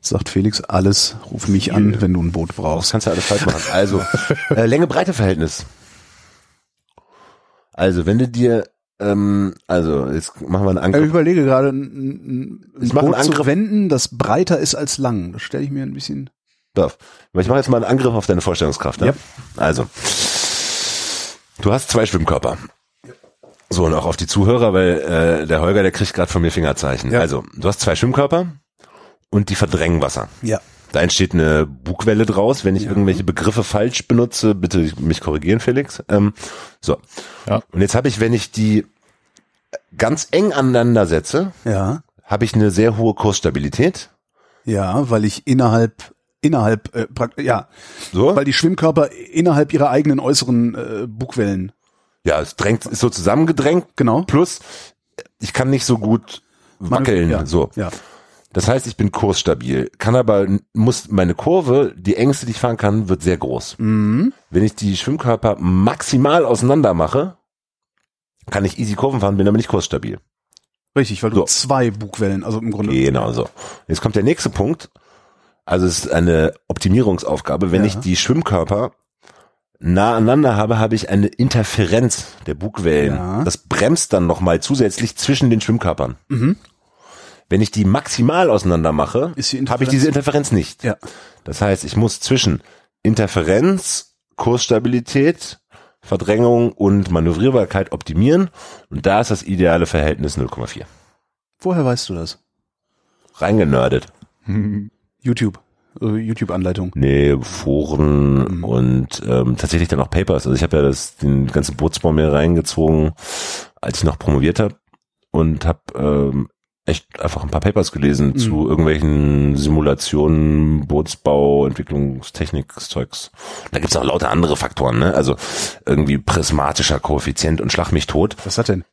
S2: Sagt Felix, alles, ruf mich an, wenn du ein Boot
S3: Das
S2: brauchst.
S3: kannst du alles falsch machen. Also, äh, Länge-Breite-Verhältnis. Also, wenn du dir, ähm, also, jetzt machen wir einen
S2: Ich
S3: Angriff.
S2: überlege gerade, ein, ein,
S3: Ich mache einen
S2: Boot zu
S3: Angriff.
S2: wenden, das breiter ist als lang. Das stelle ich mir ein bisschen.
S3: Darf. Ich mache jetzt mal einen Angriff auf deine Vorstellungskraft. Ne?
S2: Ja.
S3: Also, du hast zwei Schwimmkörper. So, und auch auf die Zuhörer, weil äh, der Holger, der kriegt gerade von mir Fingerzeichen.
S2: Ja.
S3: Also, du hast zwei Schwimmkörper und die verdrängen Wasser.
S2: Ja.
S3: Da entsteht eine Bugwelle draus. Wenn ich irgendwelche Begriffe falsch benutze, bitte mich korrigieren, Felix. Ähm, so.
S4: Ja.
S3: Und jetzt habe ich, wenn ich die ganz eng aneinander setze,
S2: Ja.
S3: habe ich eine sehr hohe Kursstabilität.
S2: Ja, weil ich innerhalb, innerhalb, äh, ja,
S3: So.
S2: weil die Schwimmkörper innerhalb ihrer eigenen äußeren äh, Bugwellen.
S3: Ja, es drängt, ist so zusammengedrängt.
S2: Genau.
S3: Plus, ich kann nicht so gut wackeln.
S2: Ja,
S3: So.
S2: Ja.
S3: Das heißt, ich bin kursstabil. Kann aber, muss meine Kurve, die engste, die ich fahren kann, wird sehr groß.
S2: Mhm.
S3: Wenn ich die Schwimmkörper maximal auseinander mache, kann ich easy Kurven fahren, bin aber nicht kursstabil.
S2: Richtig, weil du
S3: So.
S2: zwei Bugwellen, also im Grunde.
S3: Genau so. Jetzt kommt der nächste Punkt. Also es ist eine Optimierungsaufgabe. Wenn
S2: Ja.
S3: ich die Schwimmkörper nah aneinander habe, habe ich eine Interferenz der Bugwellen.
S2: Ja.
S3: Das bremst dann nochmal zusätzlich zwischen den Schwimmkörpern.
S2: Mhm.
S3: Wenn ich die maximal auseinander mache, habe ich diese Interferenz nicht.
S2: Ja.
S3: Das heißt, ich muss zwischen Interferenz, Kursstabilität, Verdrängung und Manövrierbarkeit optimieren. Und da ist das ideale Verhältnis 0,4.
S2: Woher weißt du das?
S3: Reingenördet.
S2: YouTube. äh, YouTube-Anleitung.
S3: Nee, Foren und ähm, tatsächlich dann auch Papers. Also ich habe ja das, den ganzen Bootsbau mir reingezogen, als ich noch promoviert habe und habe ähm, echt einfach ein paar Papers gelesen zu irgendwelchen Simulationen, Bootsbau, Entwicklungstechnik, Zeugs. Da gibt's auch lauter andere Faktoren, ne? Also irgendwie prismatischer Koeffizient und Schlag mich tot.
S2: Was hat denn?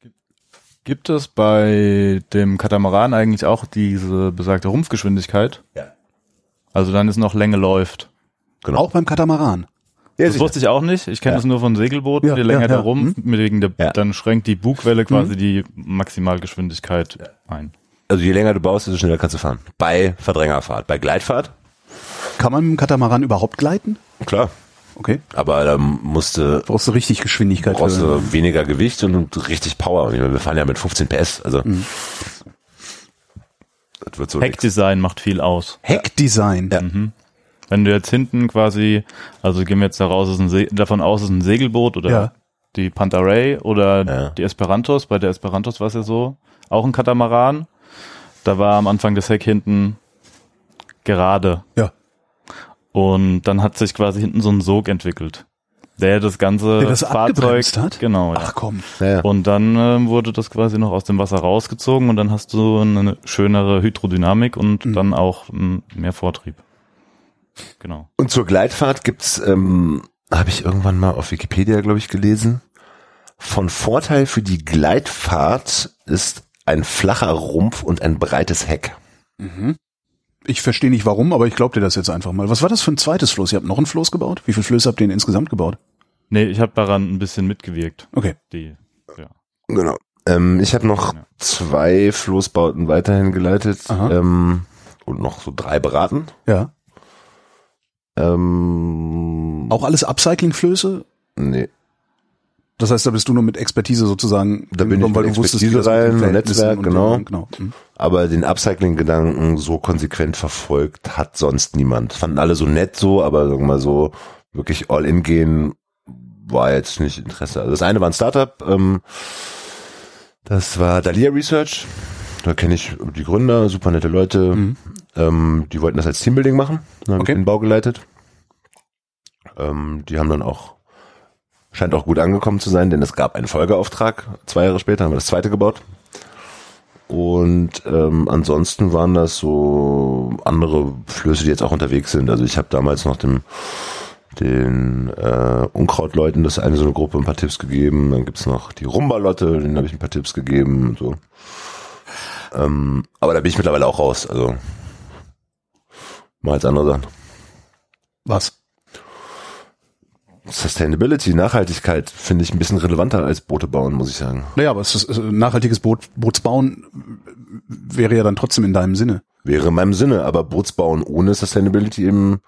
S4: Gibt es bei dem Katamaran eigentlich auch diese besagte Rumpfgeschwindigkeit?
S3: Ja.
S4: Also dann ist noch Länge läuft.
S3: Genau.
S2: Auch beim Katamaran.
S3: Ja,
S4: Das wusste ich auch nicht. Ich kenne
S3: Ja.
S4: das nur von Segelbooten.
S2: Ja,
S4: Je länger
S2: ja,
S4: der
S2: ja.
S4: Rumpf, mit wegen der,
S3: Ja.
S4: dann schränkt die Bugwelle quasi die Maximalgeschwindigkeit ein.
S3: Also je länger du baust, desto schneller kannst du fahren. Bei Verdrängerfahrt. Bei Gleitfahrt,
S2: Kann man mit dem Katamaran überhaupt gleiten?
S3: klar.
S2: Okay.
S3: Aber da musste
S2: Brauchst du richtig Geschwindigkeit
S3: brauchst du weniger Gewicht und richtig Power. Und ich meine, wir fahren ja mit 15 PS, also das wird so.
S4: Heckdesign macht viel aus.
S2: Heckdesign.
S3: Ja.
S4: Wenn du jetzt hinten quasi, also gehen wir jetzt daraus, ist ein Se davon aus, es ist ein Segelboot oder
S2: Ja.
S4: die Pantarei oder
S3: Ja.
S4: die Esperantos. Bei der Esperantos war es ja so, auch ein Katamaran. Da war am Anfang das Heck hinten gerade.
S2: Ja.
S4: Und dann hat sich quasi hinten so ein Sog entwickelt, der das ganze
S2: Der das
S4: Fahrzeug
S2: hat?
S4: Genau. Ja.
S2: Ach komm.
S3: Ja, ja.
S4: Und dann ähm, wurde das quasi noch aus dem Wasser rausgezogen und dann hast du eine schönere Hydrodynamik und
S2: Mhm.
S4: dann auch ähm, mehr Vortrieb. Genau.
S3: Und zur Gleitfahrt gibt's, ähm, habe ich irgendwann mal auf Wikipedia, glaube ich, gelesen. Von Vorteil für die Gleitfahrt ist ein flacher Rumpf und ein breites Heck.
S2: Ich verstehe nicht warum, aber ich glaube dir das jetzt einfach mal. Was war das für ein zweites Floß? Ihr habt noch ein Floß gebaut? Wie viele Flöße habt ihr denn insgesamt gebaut?
S4: Nee, ich habe daran ein bisschen mitgewirkt.
S2: Okay.
S4: Die, ja.
S3: Genau. Ähm, ich habe noch
S4: Ja.
S3: zwei Floßbauten weiterhin geleitet ähm, und noch so drei beraten.
S2: Ja.
S3: Ähm,
S2: Auch alles Upcycling-Flöße?
S3: nee.
S2: Das heißt, da bist du nur mit Expertise sozusagen,
S3: Da bin ich
S2: hingekommen,
S3: mit
S2: das
S3: Expertise
S2: den
S3: rein, Netzwerk, genau.
S2: und- genau. Hm.
S3: Aber den Upcycling-Gedanken so konsequent verfolgt hat sonst niemand. Fanden alle so nett so, aber sagen wir mal so, wirklich all in gehen war jetzt nicht Interesse. Also das eine war ein Startup, ähm, das war Dalia Research. Da kenne ich die Gründer, super nette Leute.
S2: Mhm.
S3: Ähm, die wollten das als Teambuilding machen. Dann habe
S2: Okay.
S3: den Bau geleitet. Ähm, die haben dann auch, scheint auch gut angekommen zu sein, denn es gab einen Folgeauftrag. Zwei Jahre später haben wir das zweite gebaut. Und ähm, ansonsten waren das so andere Flöße, die jetzt auch unterwegs sind. Also ich habe damals noch dem den äh, Unkrautleuten das eine so eine Gruppe ein paar Tipps gegeben. Dann gibt's noch die Rumbalotte, denen habe ich ein paar Tipps gegeben. und So. Ähm, aber da bin ich mittlerweile auch raus. Also mal als andere Sachen.
S2: Was?
S3: Sustainability, Nachhaltigkeit finde ich ein bisschen relevanter als Boote bauen, muss ich sagen.
S2: Naja, aber es ist, nachhaltiges Boot, Bootsbauen wäre ja dann trotzdem in deinem Sinne.
S3: Wäre in meinem Sinne, aber Bootsbauen ohne Sustainability eben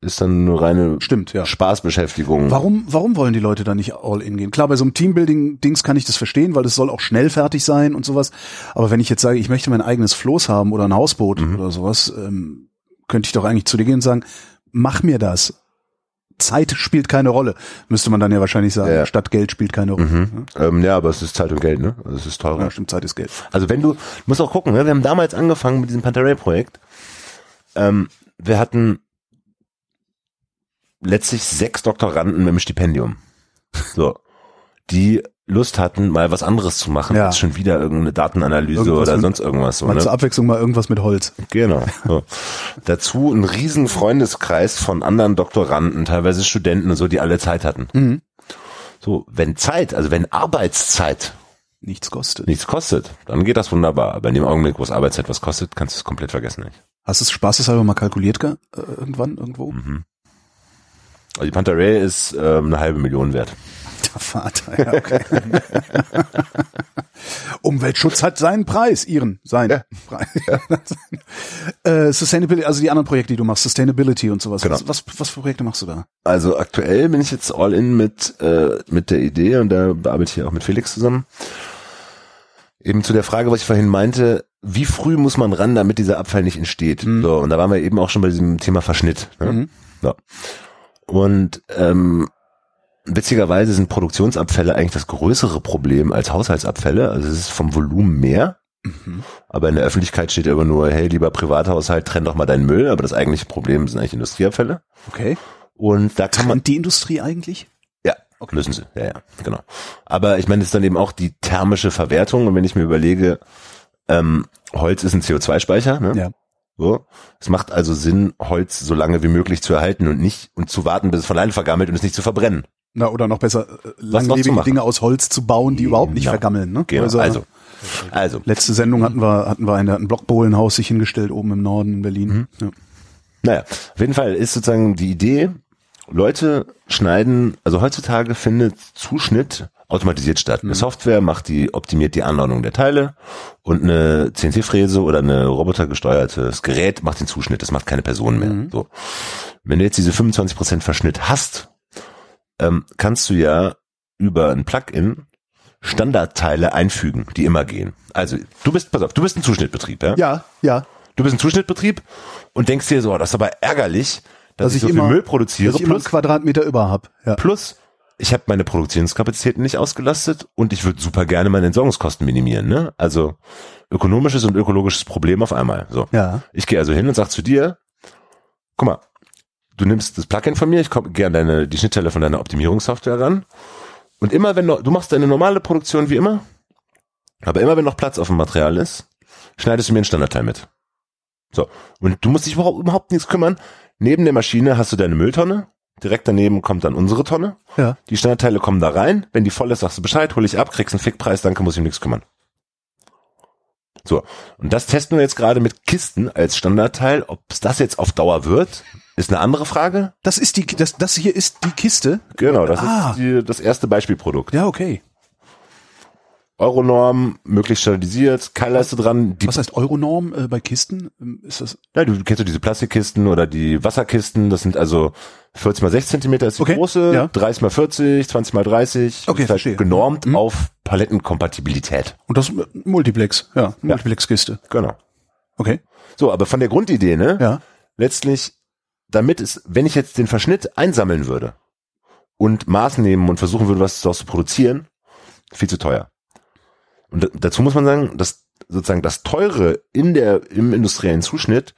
S3: ist dann eine reine
S2: Stimmt, ja.
S3: Spaßbeschäftigung.
S2: Warum, warum wollen die Leute da nicht all in gehen? Klar, bei so einem Teambuilding-Dings kann ich das verstehen, weil es soll auch schnell fertig sein und sowas. Aber wenn ich jetzt sage, ich möchte mein eigenes Floß haben oder ein Hausboot
S3: Mhm.
S2: oder sowas, ähm, könnte ich doch eigentlich zu dir gehen und sagen, mach mir das. Zeit spielt keine Rolle, müsste man dann ja wahrscheinlich sagen.
S3: Ja.
S2: Statt Geld spielt keine Rolle.
S3: Mhm. Ähm, ja, aber es ist Zeit und Geld, ne? Also es ist teurer.
S2: Ja, stimmt, Zeit ist Geld.
S3: Also wenn du, du musst auch gucken, ne? wir haben damals angefangen mit diesem Pantarei-Projekt. Ähm, wir hatten letztlich sechs Doktoranden mit dem Stipendium. So. Die Lust hatten, mal was anderes zu machen,
S2: Ja.
S3: als schon wieder irgendeine Datenanalyse
S2: Irgendwas
S3: oder
S2: mit-
S3: sonst irgendwas. So,
S2: Mal
S3: ne?
S2: zur Abwechslung mal irgendwas mit Holz.
S3: Genau. So. Dazu ein riesen Freundeskreis von anderen Doktoranden, teilweise Studenten und so, die alle Zeit hatten.
S2: Mhm.
S3: So, wenn Zeit, also wenn Arbeitszeit
S2: Nichts kostet.
S3: nichts kostet, dann geht das wunderbar. Aber in dem Augenblick, wo es Arbeitszeit was kostet, kannst du es komplett vergessen. Nicht?
S2: Hast du es spaßeshalber mal kalkuliert äh, irgendwann irgendwo?
S3: Mhm. Also die Pantarei ist ähm, eine halbe Million wert.
S2: Der Vater, ja, okay. Umweltschutz hat seinen Preis, ihren, seinen Preis. äh, Sustainability, also die anderen Projekte, die du machst, Sustainability und sowas.
S3: Genau.
S2: Was, was, was für Projekte machst du da?
S3: Also aktuell bin ich jetzt all in mit, äh, mit der Idee und da bearbeite ich ja auch mit Felix zusammen. Eben zu der Frage, was ich vorhin meinte, wie früh muss man ran, damit dieser Abfall nicht entsteht? So, und da waren wir eben auch schon bei diesem Thema Verschnitt. Ne?
S2: Mhm.
S3: So. Und ähm, witzigerweise sind Produktionsabfälle eigentlich das größere Problem als Haushaltsabfälle. Also es ist vom Volumen mehr. Aber in der Öffentlichkeit steht immer nur, hey, lieber Privathaushalt, trenn doch mal deinen Müll. Aber das eigentliche Problem sind eigentlich Industrieabfälle.
S2: Okay.
S3: Und da kann man,
S2: Trennt die Industrie eigentlich?
S3: ja, müssen sie, ja, ja, genau. Aber ich meine, es ist dann eben auch die thermische Verwertung. Und wenn ich mir überlege, ähm, Holz ist ein CO2-Speicher, ne?
S2: Ja.
S3: So. Es macht also Sinn, Holz so lange wie möglich zu erhalten und nicht und zu warten, bis es von alleine vergammelt und es nicht zu verbrennen.
S2: Na, oder noch besser, äh, langlebige? Dinge aus Holz zu bauen, die überhaupt nicht
S3: Genau.
S2: vergammeln. Ne?
S3: Genau.
S2: Also,
S3: Also, also,
S2: letzte Sendung hatten wir, hatten wir eine, ein Blockbohlenhaus sich hingestellt oben im Norden in Berlin.
S3: Mhm.
S2: Ja.
S3: naja, auf jeden Fall ist sozusagen die Idee, Leute schneiden, also heutzutage findet Zuschnitt automatisiert statt. Eine Software macht die, optimiert die Anordnung der Teile und eine CNC-Fräse oder eine robotergesteuertes Gerät macht den Zuschnitt. Das macht keine Person mehr. So. Wenn du jetzt diese 25% Verschnitt hast, ähm, kannst du ja über ein Plugin Standardteile einfügen, die immer gehen. Also, du bist, pass auf, du bist ein Zuschnittbetrieb, ja?
S2: ja, ja.
S3: Du bist ein Zuschnittbetrieb und denkst dir so, das ist aber ärgerlich, dass,
S2: Dass
S3: ich,
S2: ich
S3: so
S2: immer-
S3: viel Müll produziere.
S2: Dass ich
S3: Plus,
S2: Quadratmeter über hab. Ja.
S3: plus, ich habe meine Produktionskapazitäten nicht ausgelastet und ich würde super gerne meine Entsorgungskosten minimieren. Ne? Also ökonomisches und ökologisches Problem auf einmal. So.
S2: Ja.
S3: Ich gehe also hin und sag zu dir, guck mal, du nimmst das Plugin von mir, ich komme gerne deine, die Schnittstelle von deiner Optimierungssoftware ran. Und immer wenn noch, du machst deine normale Produktion wie immer, aber immer wenn noch Platz auf dem Material ist, schneidest du mir einen Standardteil mit. So. Und du musst dich überhaupt, überhaupt nichts kümmern. Neben der Maschine hast du deine Mülltonne. Direkt daneben kommt dann unsere Tonne.
S2: Ja.
S3: Die Standardteile kommen da rein. Wenn die voll ist, sagst du Bescheid, hol ich ab, kriegst einen Fickpreis, danke, muss ich um nichts kümmern. So. Und das testen wir jetzt gerade mit Kisten als Standardteil. Ob es das jetzt auf Dauer wird, ist eine andere Frage.
S2: Das ist die, das, das hier ist die Kiste.
S3: Genau, das
S2: Ah.
S3: ist die, das erste Beispielprodukt.
S2: Ja, okay.
S3: Euronorm, möglichst standardisiert, Keilleiste dran. Die,
S2: Was heißt Euronorm äh, bei Kisten? Ähm, Ist das?
S3: ja, du kennst du diese Plastikkisten oder die Wasserkisten, das sind also 40 mal 6 Zentimeter ist die
S2: Okay,
S3: große,
S2: ja.
S3: 30 mal 40, 20 mal 30.
S2: Okay,
S3: ist halt
S2: verstehe.
S3: genormt
S2: Mhm.
S3: auf Palettenkompatibilität.
S2: Und das äh, Multiplex, ja, Multiplex-Kiste.
S3: Genau.
S2: Okay.
S3: So, aber von der Grundidee, ne?
S2: Ja.
S3: Letztlich, damit es, wenn ich jetzt den Verschnitt einsammeln würde und Maß nehmen und versuchen würde, was daraus zu produzieren, viel zu teuer. Und da- dazu muss man sagen, dass sozusagen das Teure in der, im industriellen Zuschnitt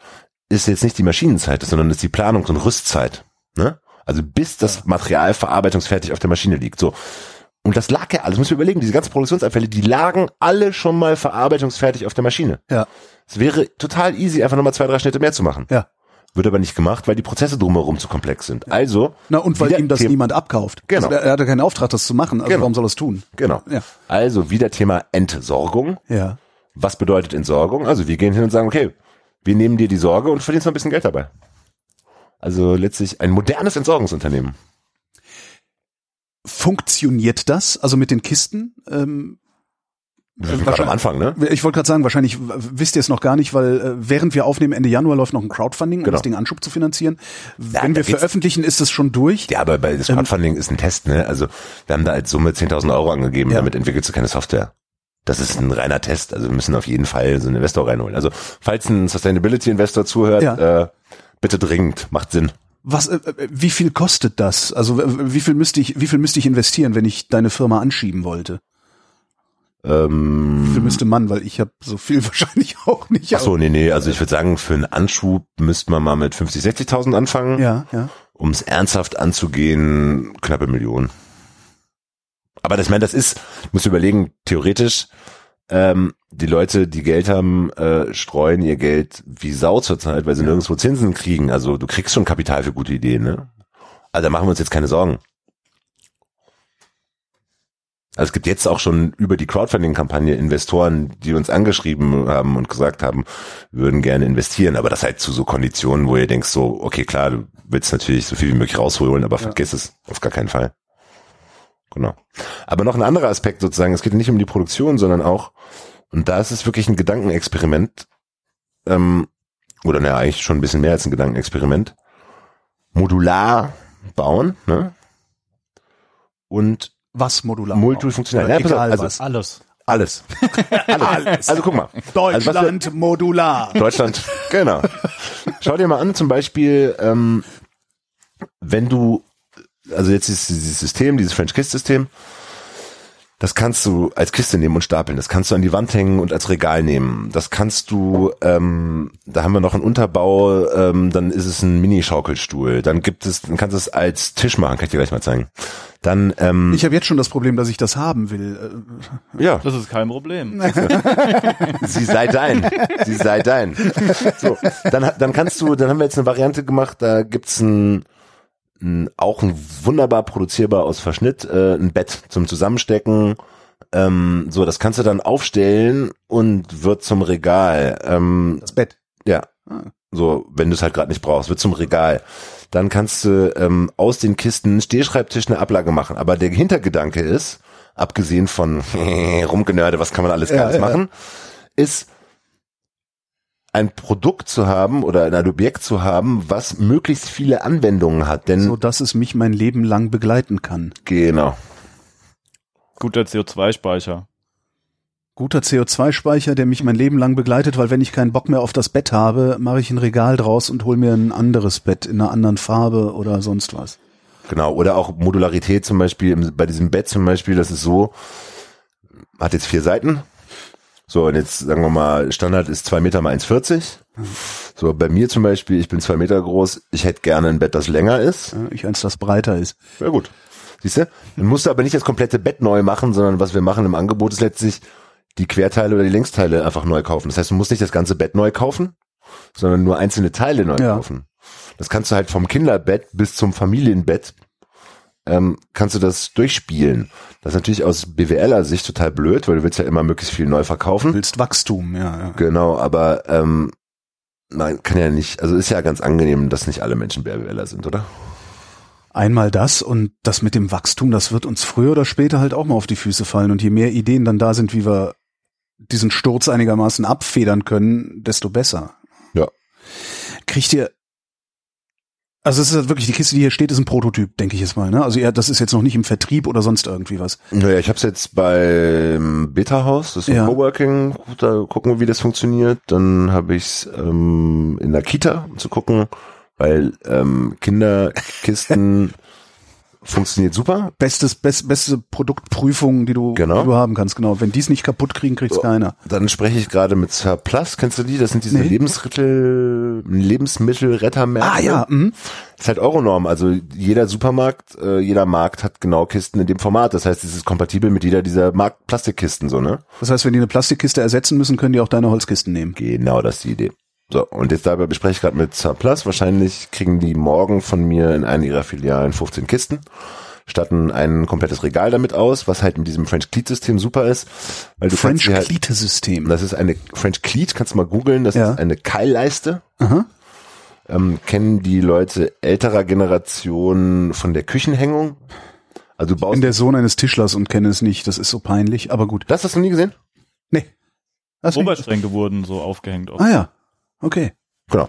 S3: ist jetzt nicht die Maschinenzeit, sondern ist die Planungs- und Rüstzeit. Ne? Also bis das Material verarbeitungsfertig auf der Maschine liegt. So. Und das lag ja alles, muss ich überlegen, diese ganzen Produktionsabfälle, die lagen alle schon mal verarbeitungsfertig auf der Maschine.
S2: Ja.
S3: Es wäre total easy, einfach nochmal zwei, drei Schnitte mehr zu machen.
S2: Ja.
S3: Wird aber nicht gemacht, weil die Prozesse drumherum zu komplex sind. Also,
S2: Na, und weil ihm das
S3: Thema-
S2: niemand abkauft.
S3: Genau.
S2: Also, er, er hatte keinen Auftrag, das zu machen. Also
S3: Genau.
S2: warum soll er es tun?
S3: Genau.
S2: Ja.
S3: Also wieder Thema Entsorgung.
S2: Ja.
S3: Was bedeutet Entsorgung? Also wir gehen hin und sagen, okay, wir nehmen dir die Sorge und verdienst noch ein bisschen Geld dabei. Also letztlich ein modernes Entsorgungsunternehmen.
S2: Funktioniert das? Also mit den Kisten? Ähm,
S3: Wir sind gerade am Anfang, ne?
S2: ich wollte gerade sagen, wahrscheinlich wisst ihr es noch gar nicht, weil äh, während wir aufnehmen, Ende Januar läuft noch ein Crowdfunding, um
S3: Genau.
S2: das Ding Anschub zu finanzieren. Wenn
S3: da
S2: wir veröffentlichen, ist es schon durch.
S3: Ja, aber bei das Crowdfunding ist ein Test, ne? Also wir haben da als Summe 10.000 Euro angegeben,
S2: Ja.
S3: damit entwickelst du keine Software. Das ist ein reiner Test. Also wir müssen auf jeden Fall so einen Investor reinholen. Also falls ein Sustainability-Investor zuhört,
S2: Ja.
S3: äh, bitte dringend, macht Sinn.
S2: Was, äh, äh, wie viel kostet das? Also wie viel müsste ich, wie viel müsste ich investieren, wenn ich deine Firma anschieben wollte?
S3: Ähm,
S2: Wie viel müsste man, weil ich habe so viel wahrscheinlich auch nicht.
S3: Ach so, nee, nee, also ich würde sagen, für einen Anschub müsste man mal mit 50, 60.000 anfangen.
S2: Ja, ja.
S3: Um es ernsthaft anzugehen, knappe Million. Aber das, ich meine, das ist, ich muss überlegen, theoretisch, ähm, die Leute, die Geld haben, äh, streuen ihr Geld wie Sau zurzeit, weil sie nirgendwo Zinsen kriegen. Also du kriegst schon Kapital für gute Ideen, ne? Also da machen wir uns jetzt keine Sorgen. Also es gibt jetzt auch schon über die Crowdfunding-Kampagne Investoren, die uns angeschrieben haben und gesagt haben, wir würden gerne investieren, aber das halt zu so Konditionen, wo ihr denkst so, okay, klar, du willst natürlich so viel wie möglich rausholen, aber vergiss es auf gar keinen Fall. Genau. Aber noch ein anderer Aspekt sozusagen, es geht nicht um die Produktion, sondern auch, und da ist es wirklich ein Gedankenexperiment, ähm, oder naja, eigentlich schon ein bisschen mehr als ein Gedankenexperiment, modular bauen, ne? Und
S2: Was modular?
S3: multifunktional. Ja,
S2: egal
S3: also
S2: was.
S4: Alles.
S3: alles. alles. Also guck mal. Also was wir-
S2: Deutschland modular.
S3: Deutschland, genau. Schau dir mal an, zum Beispiel, ähm, wenn du, also jetzt ist dieses System, dieses French Kiss System, das kannst du als Kiste nehmen und stapeln. Das kannst du an die Wand hängen und als Regal nehmen. Das kannst du, ähm, da haben wir noch einen Unterbau, ähm, dann ist es ein Mini-Schaukelstuhl. Dann gibt es, dann kannst du es als Tisch machen, kann ich dir gleich mal zeigen. Dann, ähm,
S2: Ich habe jetzt schon das Problem, dass ich das haben will. Äh,
S3: ja,
S4: Das ist kein Problem.
S3: sie sei dein, sie sei dein. So, dann, dann kannst du, dann haben wir jetzt eine Variante gemacht, da gibt's ein, ein auch ein wunderbar produzierbar aus Verschnitt, äh, ein Bett zum Zusammenstecken. Ähm, so, das kannst du dann aufstellen und wird zum Regal. Ähm,
S2: Das Bett.
S3: ja.
S2: Ah.
S3: So, wenn du es halt gerade nicht brauchst, wird zum Regal. Dann kannst du ähm, aus den Kisten Stehschreibtisch eine Ablage machen. Aber der Hintergedanke ist, abgesehen von rumgenörde, was kann man alles
S2: Ja,
S3: Geiles
S2: ja.
S3: machen, ist ein Produkt zu haben oder ein Objekt zu haben, was möglichst viele Anwendungen hat. Denn
S2: so dass es mich mein Leben lang begleiten kann.
S3: genau.
S4: Guter CO2-Speicher.
S2: Guter CO2-Speicher, der mich mein Leben lang begleitet, weil wenn ich keinen Bock mehr auf das Bett habe, mache ich ein Regal draus und hol mir ein anderes Bett in einer anderen Farbe oder sonst was.
S3: Genau, oder auch Modularität zum Beispiel, bei diesem Bett zum Beispiel, das ist so, hat jetzt vier Seiten. So, und jetzt sagen wir mal, Standard ist zwei Meter mal 1,40. So, bei mir zum Beispiel, ich bin zwei Meter groß, ich hätte gerne ein Bett, das länger ist.
S2: Ich eins, das breiter ist.
S3: Ja gut. Siehst du? Dann musst du aber nicht das komplette Bett neu machen, sondern was wir machen im Angebot ist letztlich die Querteile oder die Längsteile einfach neu kaufen. Das heißt, du musst nicht das ganze Bett neu kaufen, sondern nur einzelne Teile neu
S2: Ja.
S3: kaufen. Das kannst du halt vom Kinderbett bis zum Familienbett ähm, kannst du das durchspielen. Das ist natürlich aus BWLer Sicht total blöd, weil du willst ja immer möglichst viel neu
S2: Du
S3: verkaufen.
S2: willst Wachstum, ja. ja.
S3: Genau, aber ähm, nein, kann ja nicht. Also ist ja ganz angenehm, dass nicht alle Menschen BWLer sind, oder?
S2: Einmal das und das mit dem Wachstum, das wird uns früher oder später halt auch mal auf die Füße fallen. Und je mehr Ideen dann da sind, wie wir diesen Sturz einigermaßen abfedern können, desto besser.
S3: Ja.
S2: Kriegt ihr also es ist halt wirklich, die Kiste, die hier steht, ist ein Prototyp, denke ich jetzt mal. Ne? Also ja, das ist jetzt noch nicht im Vertrieb oder sonst irgendwie was.
S3: Naja, ich habe es jetzt beim Beta-Haus, das ist ein
S2: Ja.
S3: Coworking, da gucken wir, wie das funktioniert. Dann habe ich es ähm, in der Kita, um zu gucken, weil ähm, Kinderkisten funktioniert super.
S2: Bestes, best, beste Produktprüfung, die du,
S3: Genau.
S2: die du haben kannst, genau. Wenn die es nicht kaputt kriegen, kriegt's keiner.
S3: Dann spreche ich gerade mit Surplus, kennst du die? Das sind diese
S2: Nee.
S3: Lebensmittel, Lebensmittelrettermärkte.
S2: Ah ja, mhm.
S3: Das ist halt Euronorm. Also jeder Supermarkt, äh, jeder Markt hat genau Kisten in dem Format. Das heißt, es ist kompatibel mit jeder dieser Markt Plastikkisten, so, ne?
S2: Das heißt, wenn die eine Plastikkiste ersetzen müssen, können die auch deine Holzkisten nehmen.
S3: Genau, das ist die Idee. So, und jetzt dabei bespreche ich gerade mit Surplus. Wahrscheinlich kriegen die morgen von mir in einer ihrer Filialen 15 Kisten, statten ein komplettes Regal damit aus, was halt mit diesem French Cleat System super ist, weil du
S2: French
S3: halt,
S2: Cleat-System.
S3: das ist eine French Cleat, kannst du mal googeln, das
S2: Ja.
S3: ist eine Keilleiste.
S2: Aha.
S3: Ähm, kennen die Leute älterer Generation von der Küchenhängung? Also du
S2: Ich
S3: baust,
S2: bin der Sohn eines Tischlers und kenne es nicht. Das ist so peinlich, aber gut.
S3: das hast du nie gesehen?
S2: Nee.
S4: Oberschränke wurden so aufgehängt. Auch.
S2: Ah ja. Okay.
S3: Genau.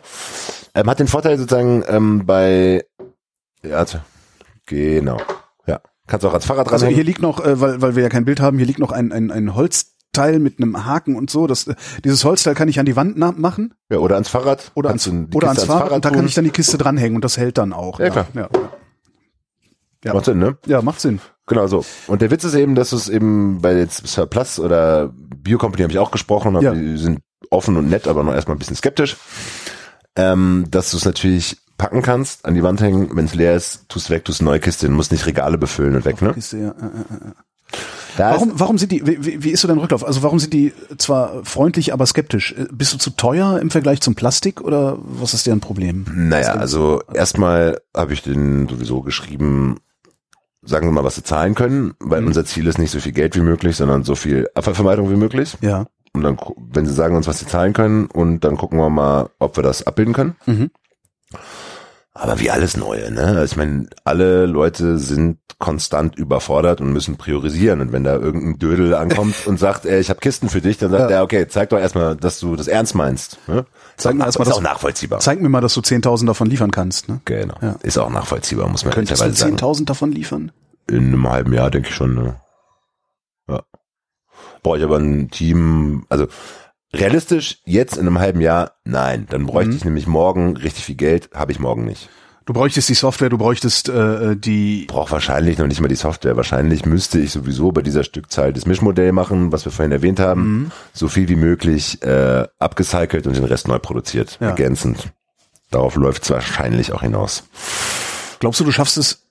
S3: Ähm, hat den Vorteil sozusagen ähm, bei, ja, also, genau, ja, kannst du auch als Fahrrad
S2: Also
S3: dranhängen.
S2: hier liegt noch, äh, weil, weil wir ja kein Bild haben, hier liegt noch ein, ein, ein Holzteil mit einem Haken und so. Das, äh, dieses Holzteil kann ich an die Wand machen
S3: ja, oder ans Fahrrad.
S2: oder, ans, oder
S3: Kiste
S2: ans Fahrrad, und da kann ich dann die Kiste dranhängen und das hält dann auch.
S3: Ja, klar.
S2: Ja, ja.
S3: Macht Sinn, ne?
S2: ja macht Sinn.
S3: Genau so. Und der Witz ist eben, dass es eben bei jetzt Surplus oder Biocompany habe ich auch gesprochen, hab,
S2: Ja.
S3: die sind offen und nett, aber noch erstmal ein bisschen skeptisch, ähm, dass du es natürlich packen kannst, an die Wand hängen, wenn es leer ist, tust weg, tust neue Kiste, du musst nicht Regale befüllen und weg, ne?
S2: Kiste, ja.
S3: Da
S2: Warum, warum sind die, wie, wie- wie ist so dein Rücklauf? Also warum sind die zwar freundlich, aber skeptisch? Äh, Bist du zu teuer im Vergleich zum Plastik oder was ist deren Problem?
S3: naja, also erstmal habe ich den sowieso geschrieben, sagen wir mal, was sie zahlen können, weil
S2: Mhm.
S3: unser Ziel ist nicht so viel Geld wie möglich, sondern so viel Abfallvermeidung wie möglich.
S2: Ja.
S3: Und dann, wenn sie sagen uns, was sie zahlen können, und dann gucken wir mal, ob wir das abbilden können.
S2: Mhm.
S3: Aber wie alles Neue, ne? Also Ich meine, alle Leute sind konstant überfordert und müssen priorisieren. Und wenn da irgendein Dödel ankommt und sagt, ey, ich habe Kisten für dich, dann sagt
S2: Ja.
S3: er, okay, zeig doch erstmal, dass du das ernst meinst. Ne?
S2: Zeig mir
S3: ist
S2: erstmal
S3: auch
S2: das-
S3: nachvollziehbar.
S2: Zeig mir mal, dass du 10.000 davon liefern kannst. Ne?
S3: Genau.
S2: Ja.
S3: Ist auch nachvollziehbar, muss man
S2: Könntest du
S3: ehrlicherweise sagen.
S2: 10.000 davon liefern?
S3: In einem halben Jahr denke ich schon. Ne? Brauche ich aber ein Team, also realistisch jetzt in einem halben Jahr, nein. Dann bräuchte
S2: Mhm.
S3: ich nämlich morgen richtig viel Geld, habe ich morgen nicht.
S2: Du bräuchtest die Software, du bräuchtest äh, die.
S3: Brauche wahrscheinlich noch nicht mal die Software. Wahrscheinlich müsste ich sowieso bei dieser Stückzahl das Mischmodell machen, was wir vorhin erwähnt haben,
S2: Mhm.
S3: so viel wie möglich äh, abgecycelt und den Rest neu produziert,
S2: Ja.
S3: ergänzend. Darauf läuft es wahrscheinlich auch hinaus.
S2: Glaubst du, du schaffst es,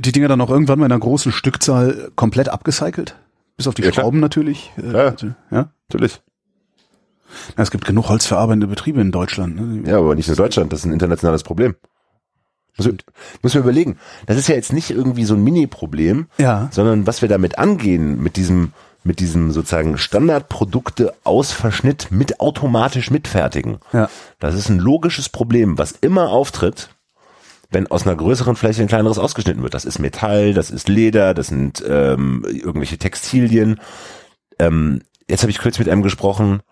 S2: die Dinger dann auch irgendwann mal in einer großen Stückzahl komplett abgecycelt? Bis auf die
S3: Ja.
S2: Schrauben natürlich. Äh,
S3: Ja.
S2: ja.
S3: Natürlich.
S2: Na, es gibt genug holzverarbeitende Betriebe in Deutschland. Ne?
S3: Ja, aber nicht nur Deutschland, das ist ein internationales Problem. Muss, muss man überlegen. Das ist ja jetzt nicht irgendwie so ein Mini-Problem,
S2: Ja.
S3: sondern was wir damit angehen, mit diesem, mit diesem sozusagen Standardprodukte aus Verschnitt mit automatisch mitfertigen.
S2: Ja.
S3: Das ist ein logisches Problem, was immer auftritt, wenn aus einer größeren Fläche ein kleineres ausgeschnitten wird. Das ist Metall, das ist Leder, das sind ähm, irgendwelche Textilien. Ähm, jetzt habe ich kurz mit einem gesprochen,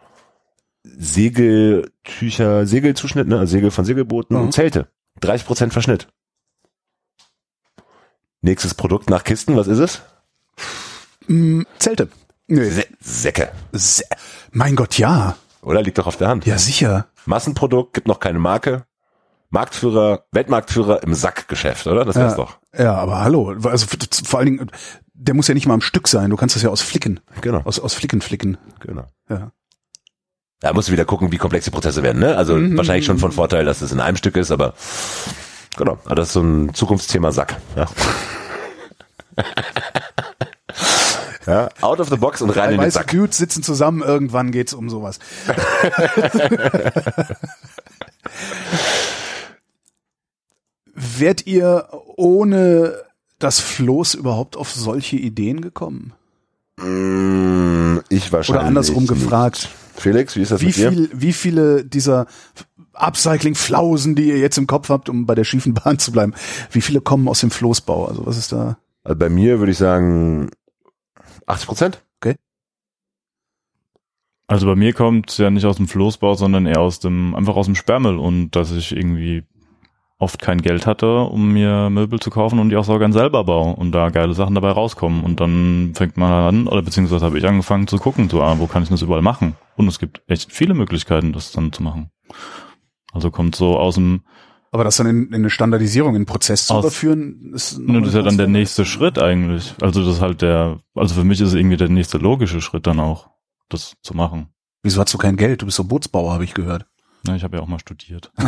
S3: Segeltücher, Segelzuschnitt, ne? also Segel von Segelbooten
S2: Mhm.
S3: und Zelte. 30% Verschnitt. Nächstes Produkt nach Kisten, was ist es?
S2: Mm, Zelte. Nö.
S3: Sä Säcke.
S2: Se mein Gott, ja.
S3: Oder liegt doch auf der Hand.
S2: Ja, sicher.
S3: Massenprodukt, gibt noch keine Marke. Marktführer, Weltmarktführer im Sackgeschäft, oder? Das wär's
S2: Ja.
S3: doch.
S2: Ja, aber hallo. Also vor allen Dingen, der muss ja nicht mal am Stück sein. Du kannst das ja aus Flicken.
S3: Genau.
S2: Aus, aus Flicken flicken.
S3: genau.
S2: Ja.
S3: Da musst du wieder gucken, wie komplex die Prozesse werden, ne? Also
S2: Mhm.
S3: wahrscheinlich schon von Vorteil, dass es in einem Stück ist, aber genau, aber das ist so ein Zukunftsthema Sack. Ja. ja, out of the box und rein in den Sack.
S2: Dudes sitzen zusammen, irgendwann geht's um sowas. Wärt ihr ohne das Floß überhaupt auf solche Ideen gekommen?
S3: Mm, Ich wahrscheinlich.
S2: Oder andersrum
S3: nicht.
S2: gefragt.
S3: Felix, wie ist das
S2: Wie
S3: mit dir?
S2: viel, wie viele dieser Upcycling-Flausen, die ihr jetzt im Kopf habt, um bei der schiefen Bahn zu bleiben, wie viele kommen aus dem Floßbau? Also was ist da?
S3: Also bei mir würde ich sagen 80 Prozent.
S4: Also bei mir kommt ja nicht aus dem Floßbau, sondern eher aus dem, einfach aus dem Sperrmüll und dass ich irgendwie oft kein Geld hatte, um mir Möbel zu kaufen und die auch so gern selber baue und da geile Sachen dabei rauskommen. Und dann fängt man an, oder beziehungsweise habe ich angefangen zu gucken, so, ah, wo kann ich das überall machen? Und es gibt echt viele Möglichkeiten, das dann zu machen. Also kommt so aus dem,
S2: Aber das dann in, in eine Standardisierung, in einen Prozess zu
S4: Aus-
S2: überführen, ist,
S4: ne, das ist ja dann der nächste Schritt eigentlich. Also das ist halt der, also für mich ist es irgendwie der nächste logische Schritt dann auch, das zu machen.
S2: Wieso hast du kein Geld? Du bist so Bootsbauer, habe ich gehört.
S4: Ja, ich habe ja auch mal studiert.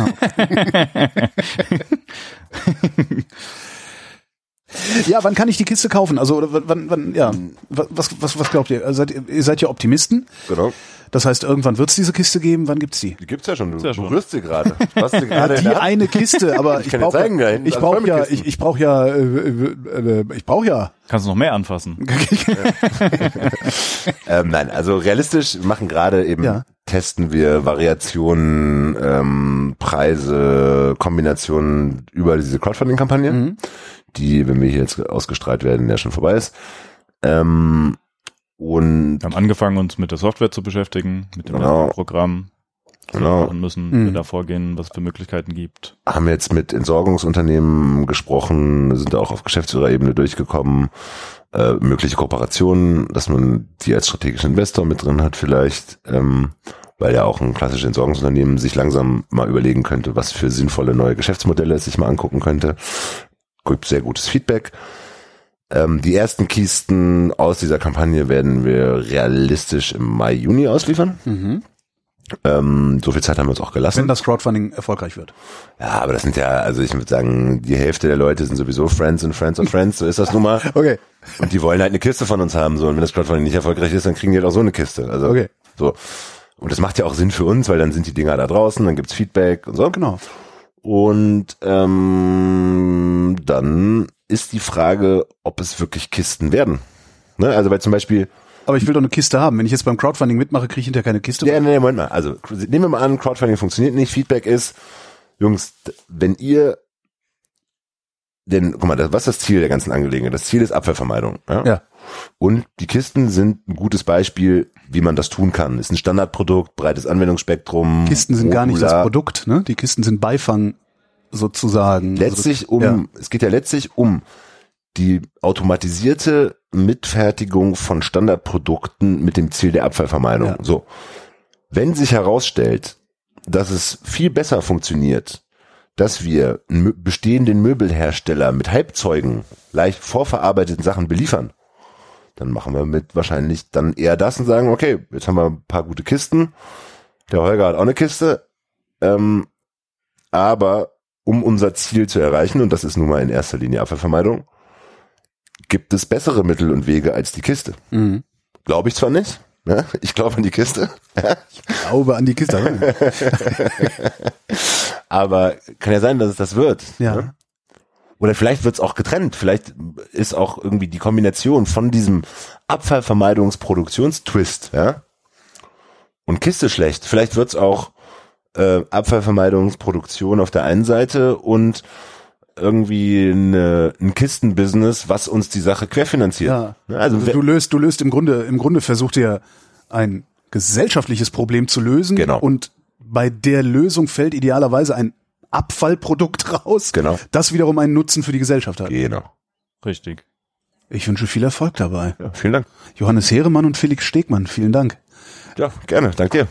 S2: Ja, wann kann ich die Kiste kaufen? Also oder wann, wann ja, was, was, was glaubt ihr? Seid ihr, seid ja Optimisten.
S3: Genau.
S2: Das heißt, irgendwann wird es diese Kiste geben. Wann gibt's die?
S3: Die gibt's ja schon. Du
S4: ja schon.
S3: berührst sie gerade. Du hast sie
S2: Ja, die eine Kiste, aber
S3: Ich
S2: ich,
S3: kann dir
S2: brauche
S3: zeigen, da hinten
S2: ich
S3: sind
S2: brauche ja, ich, ich brauche ja, äh, äh, äh, ich brauche ja.
S4: Kannst du noch mehr anfassen?
S3: Ähm, nein, also realistisch machen gerade eben,
S2: Ja.
S3: Testen wir Variationen, ähm, Preise, Kombinationen über diese Crowdfunding-Kampagne,
S2: Mhm.
S3: die, wenn wir hier jetzt ausgestrahlt werden, ja schon vorbei ist. Ähm, und
S4: Wir haben angefangen, uns mit der Software zu beschäftigen, mit dem
S3: Genau.
S4: Programm,
S3: genau,
S4: machen müssen,
S2: Mhm.
S4: wie wir da vorgehen, was es für Möglichkeiten gibt.
S3: haben jetzt mit Entsorgungsunternehmen gesprochen, sind auch auf Geschäftsführerebene durchgekommen, äh, mögliche Kooperationen, dass man die als strategischen Investor mit drin hat vielleicht, ähm, weil ja auch ein klassisches Entsorgungsunternehmen sich langsam mal überlegen könnte, was für sinnvolle neue Geschäftsmodelle es sich mal angucken könnte. Gibt sehr gutes Feedback. Ähm, die ersten Kisten aus dieser Kampagne werden wir realistisch im Mai, Juni ausliefern.
S2: Mhm.
S3: Ähm, so viel Zeit haben wir uns auch gelassen.
S2: Wenn das Crowdfunding erfolgreich wird.
S3: Ja, aber das sind ja, also ich würde sagen, die Hälfte der Leute sind sowieso Friends und Friends of Friends, so ist das nun mal.
S2: Okay.
S3: Und die wollen halt eine Kiste von uns haben, so. Und wenn das Crowdfunding nicht erfolgreich ist, dann kriegen die halt auch so eine Kiste. Also,
S2: Okay.
S3: so. Und das macht ja auch Sinn für uns, weil dann sind die Dinger da draußen, dann gibt's Feedback und so.
S2: Genau.
S3: Und ähm, dann ist die Frage, ob es wirklich Kisten werden. Ne? Also weil zum Beispiel,
S2: Aber ich will doch eine Kiste haben. Wenn ich jetzt beim Crowdfunding mitmache, kriege ich hinterher keine Kiste.
S3: Ja, nee, Moment mal. Also nehmen wir mal an, Crowdfunding funktioniert nicht. Feedback ist, Jungs, wenn ihr denn, guck mal, das, was ist das Ziel der ganzen Angelegenheit? Das Ziel ist Abfallvermeidung. Ja?
S2: Ja.
S3: Und die Kisten sind ein gutes Beispiel, wie man das tun kann. Ist ein Standardprodukt, breites Anwendungsspektrum.
S2: Kisten sind gar nicht das
S3: modular.
S2: Produkt, ne? Die Kisten sind Beifang sozusagen.
S3: Letztlich um,
S2: Ja.
S3: es geht ja letztlich um die automatisierte Mitfertigung von Standardprodukten mit dem Ziel der Abfallvermeidung.
S2: Ja.
S3: So. Wenn sich herausstellt, dass es viel besser funktioniert, dass wir bestehenden Möbelhersteller mit Halbzeugen leicht vorverarbeiteten Sachen beliefern, dann machen wir mit wahrscheinlich dann eher das und sagen, okay, jetzt haben wir ein paar gute Kisten. Der Holger hat auch eine Kiste. Ähm, aber um unser Ziel zu erreichen, und das ist nun mal in erster Linie Abfallvermeidung, gibt es bessere Mittel und Wege als die Kiste.
S2: Mhm.
S3: Glaube ich zwar nicht. Ne? Ich glaube an die Kiste.
S2: Glaube an die Kiste.
S3: Aber kann ja sein, dass es das wird.
S2: ja.
S3: Ne? Oder vielleicht wird es auch getrennt. Vielleicht ist auch irgendwie die Kombination von diesem Abfallvermeidungsproduktionstwist, ja, und Kiste schlecht. Vielleicht wird es auch äh, Abfallvermeidungsproduktion auf der einen Seite und irgendwie eine, ein Kistenbusiness, was uns die Sache querfinanziert.
S2: Ja.
S3: Ne? Also,
S2: Also du löst, du löst im Grunde, im Grunde versucht ihr ein gesellschaftliches Problem zu lösen.
S3: Genau.
S2: Und bei der Lösung fällt idealerweise ein Abfallprodukt raus,
S3: Genau.
S2: das wiederum einen Nutzen für die Gesellschaft hat.
S3: genau.
S4: Richtig.
S2: Ich wünsche viel Erfolg dabei.
S3: Ja, vielen Dank.
S2: Johannes Heeremann und Felix Stegmann, vielen Dank.
S3: Ja, gerne. Dank dir.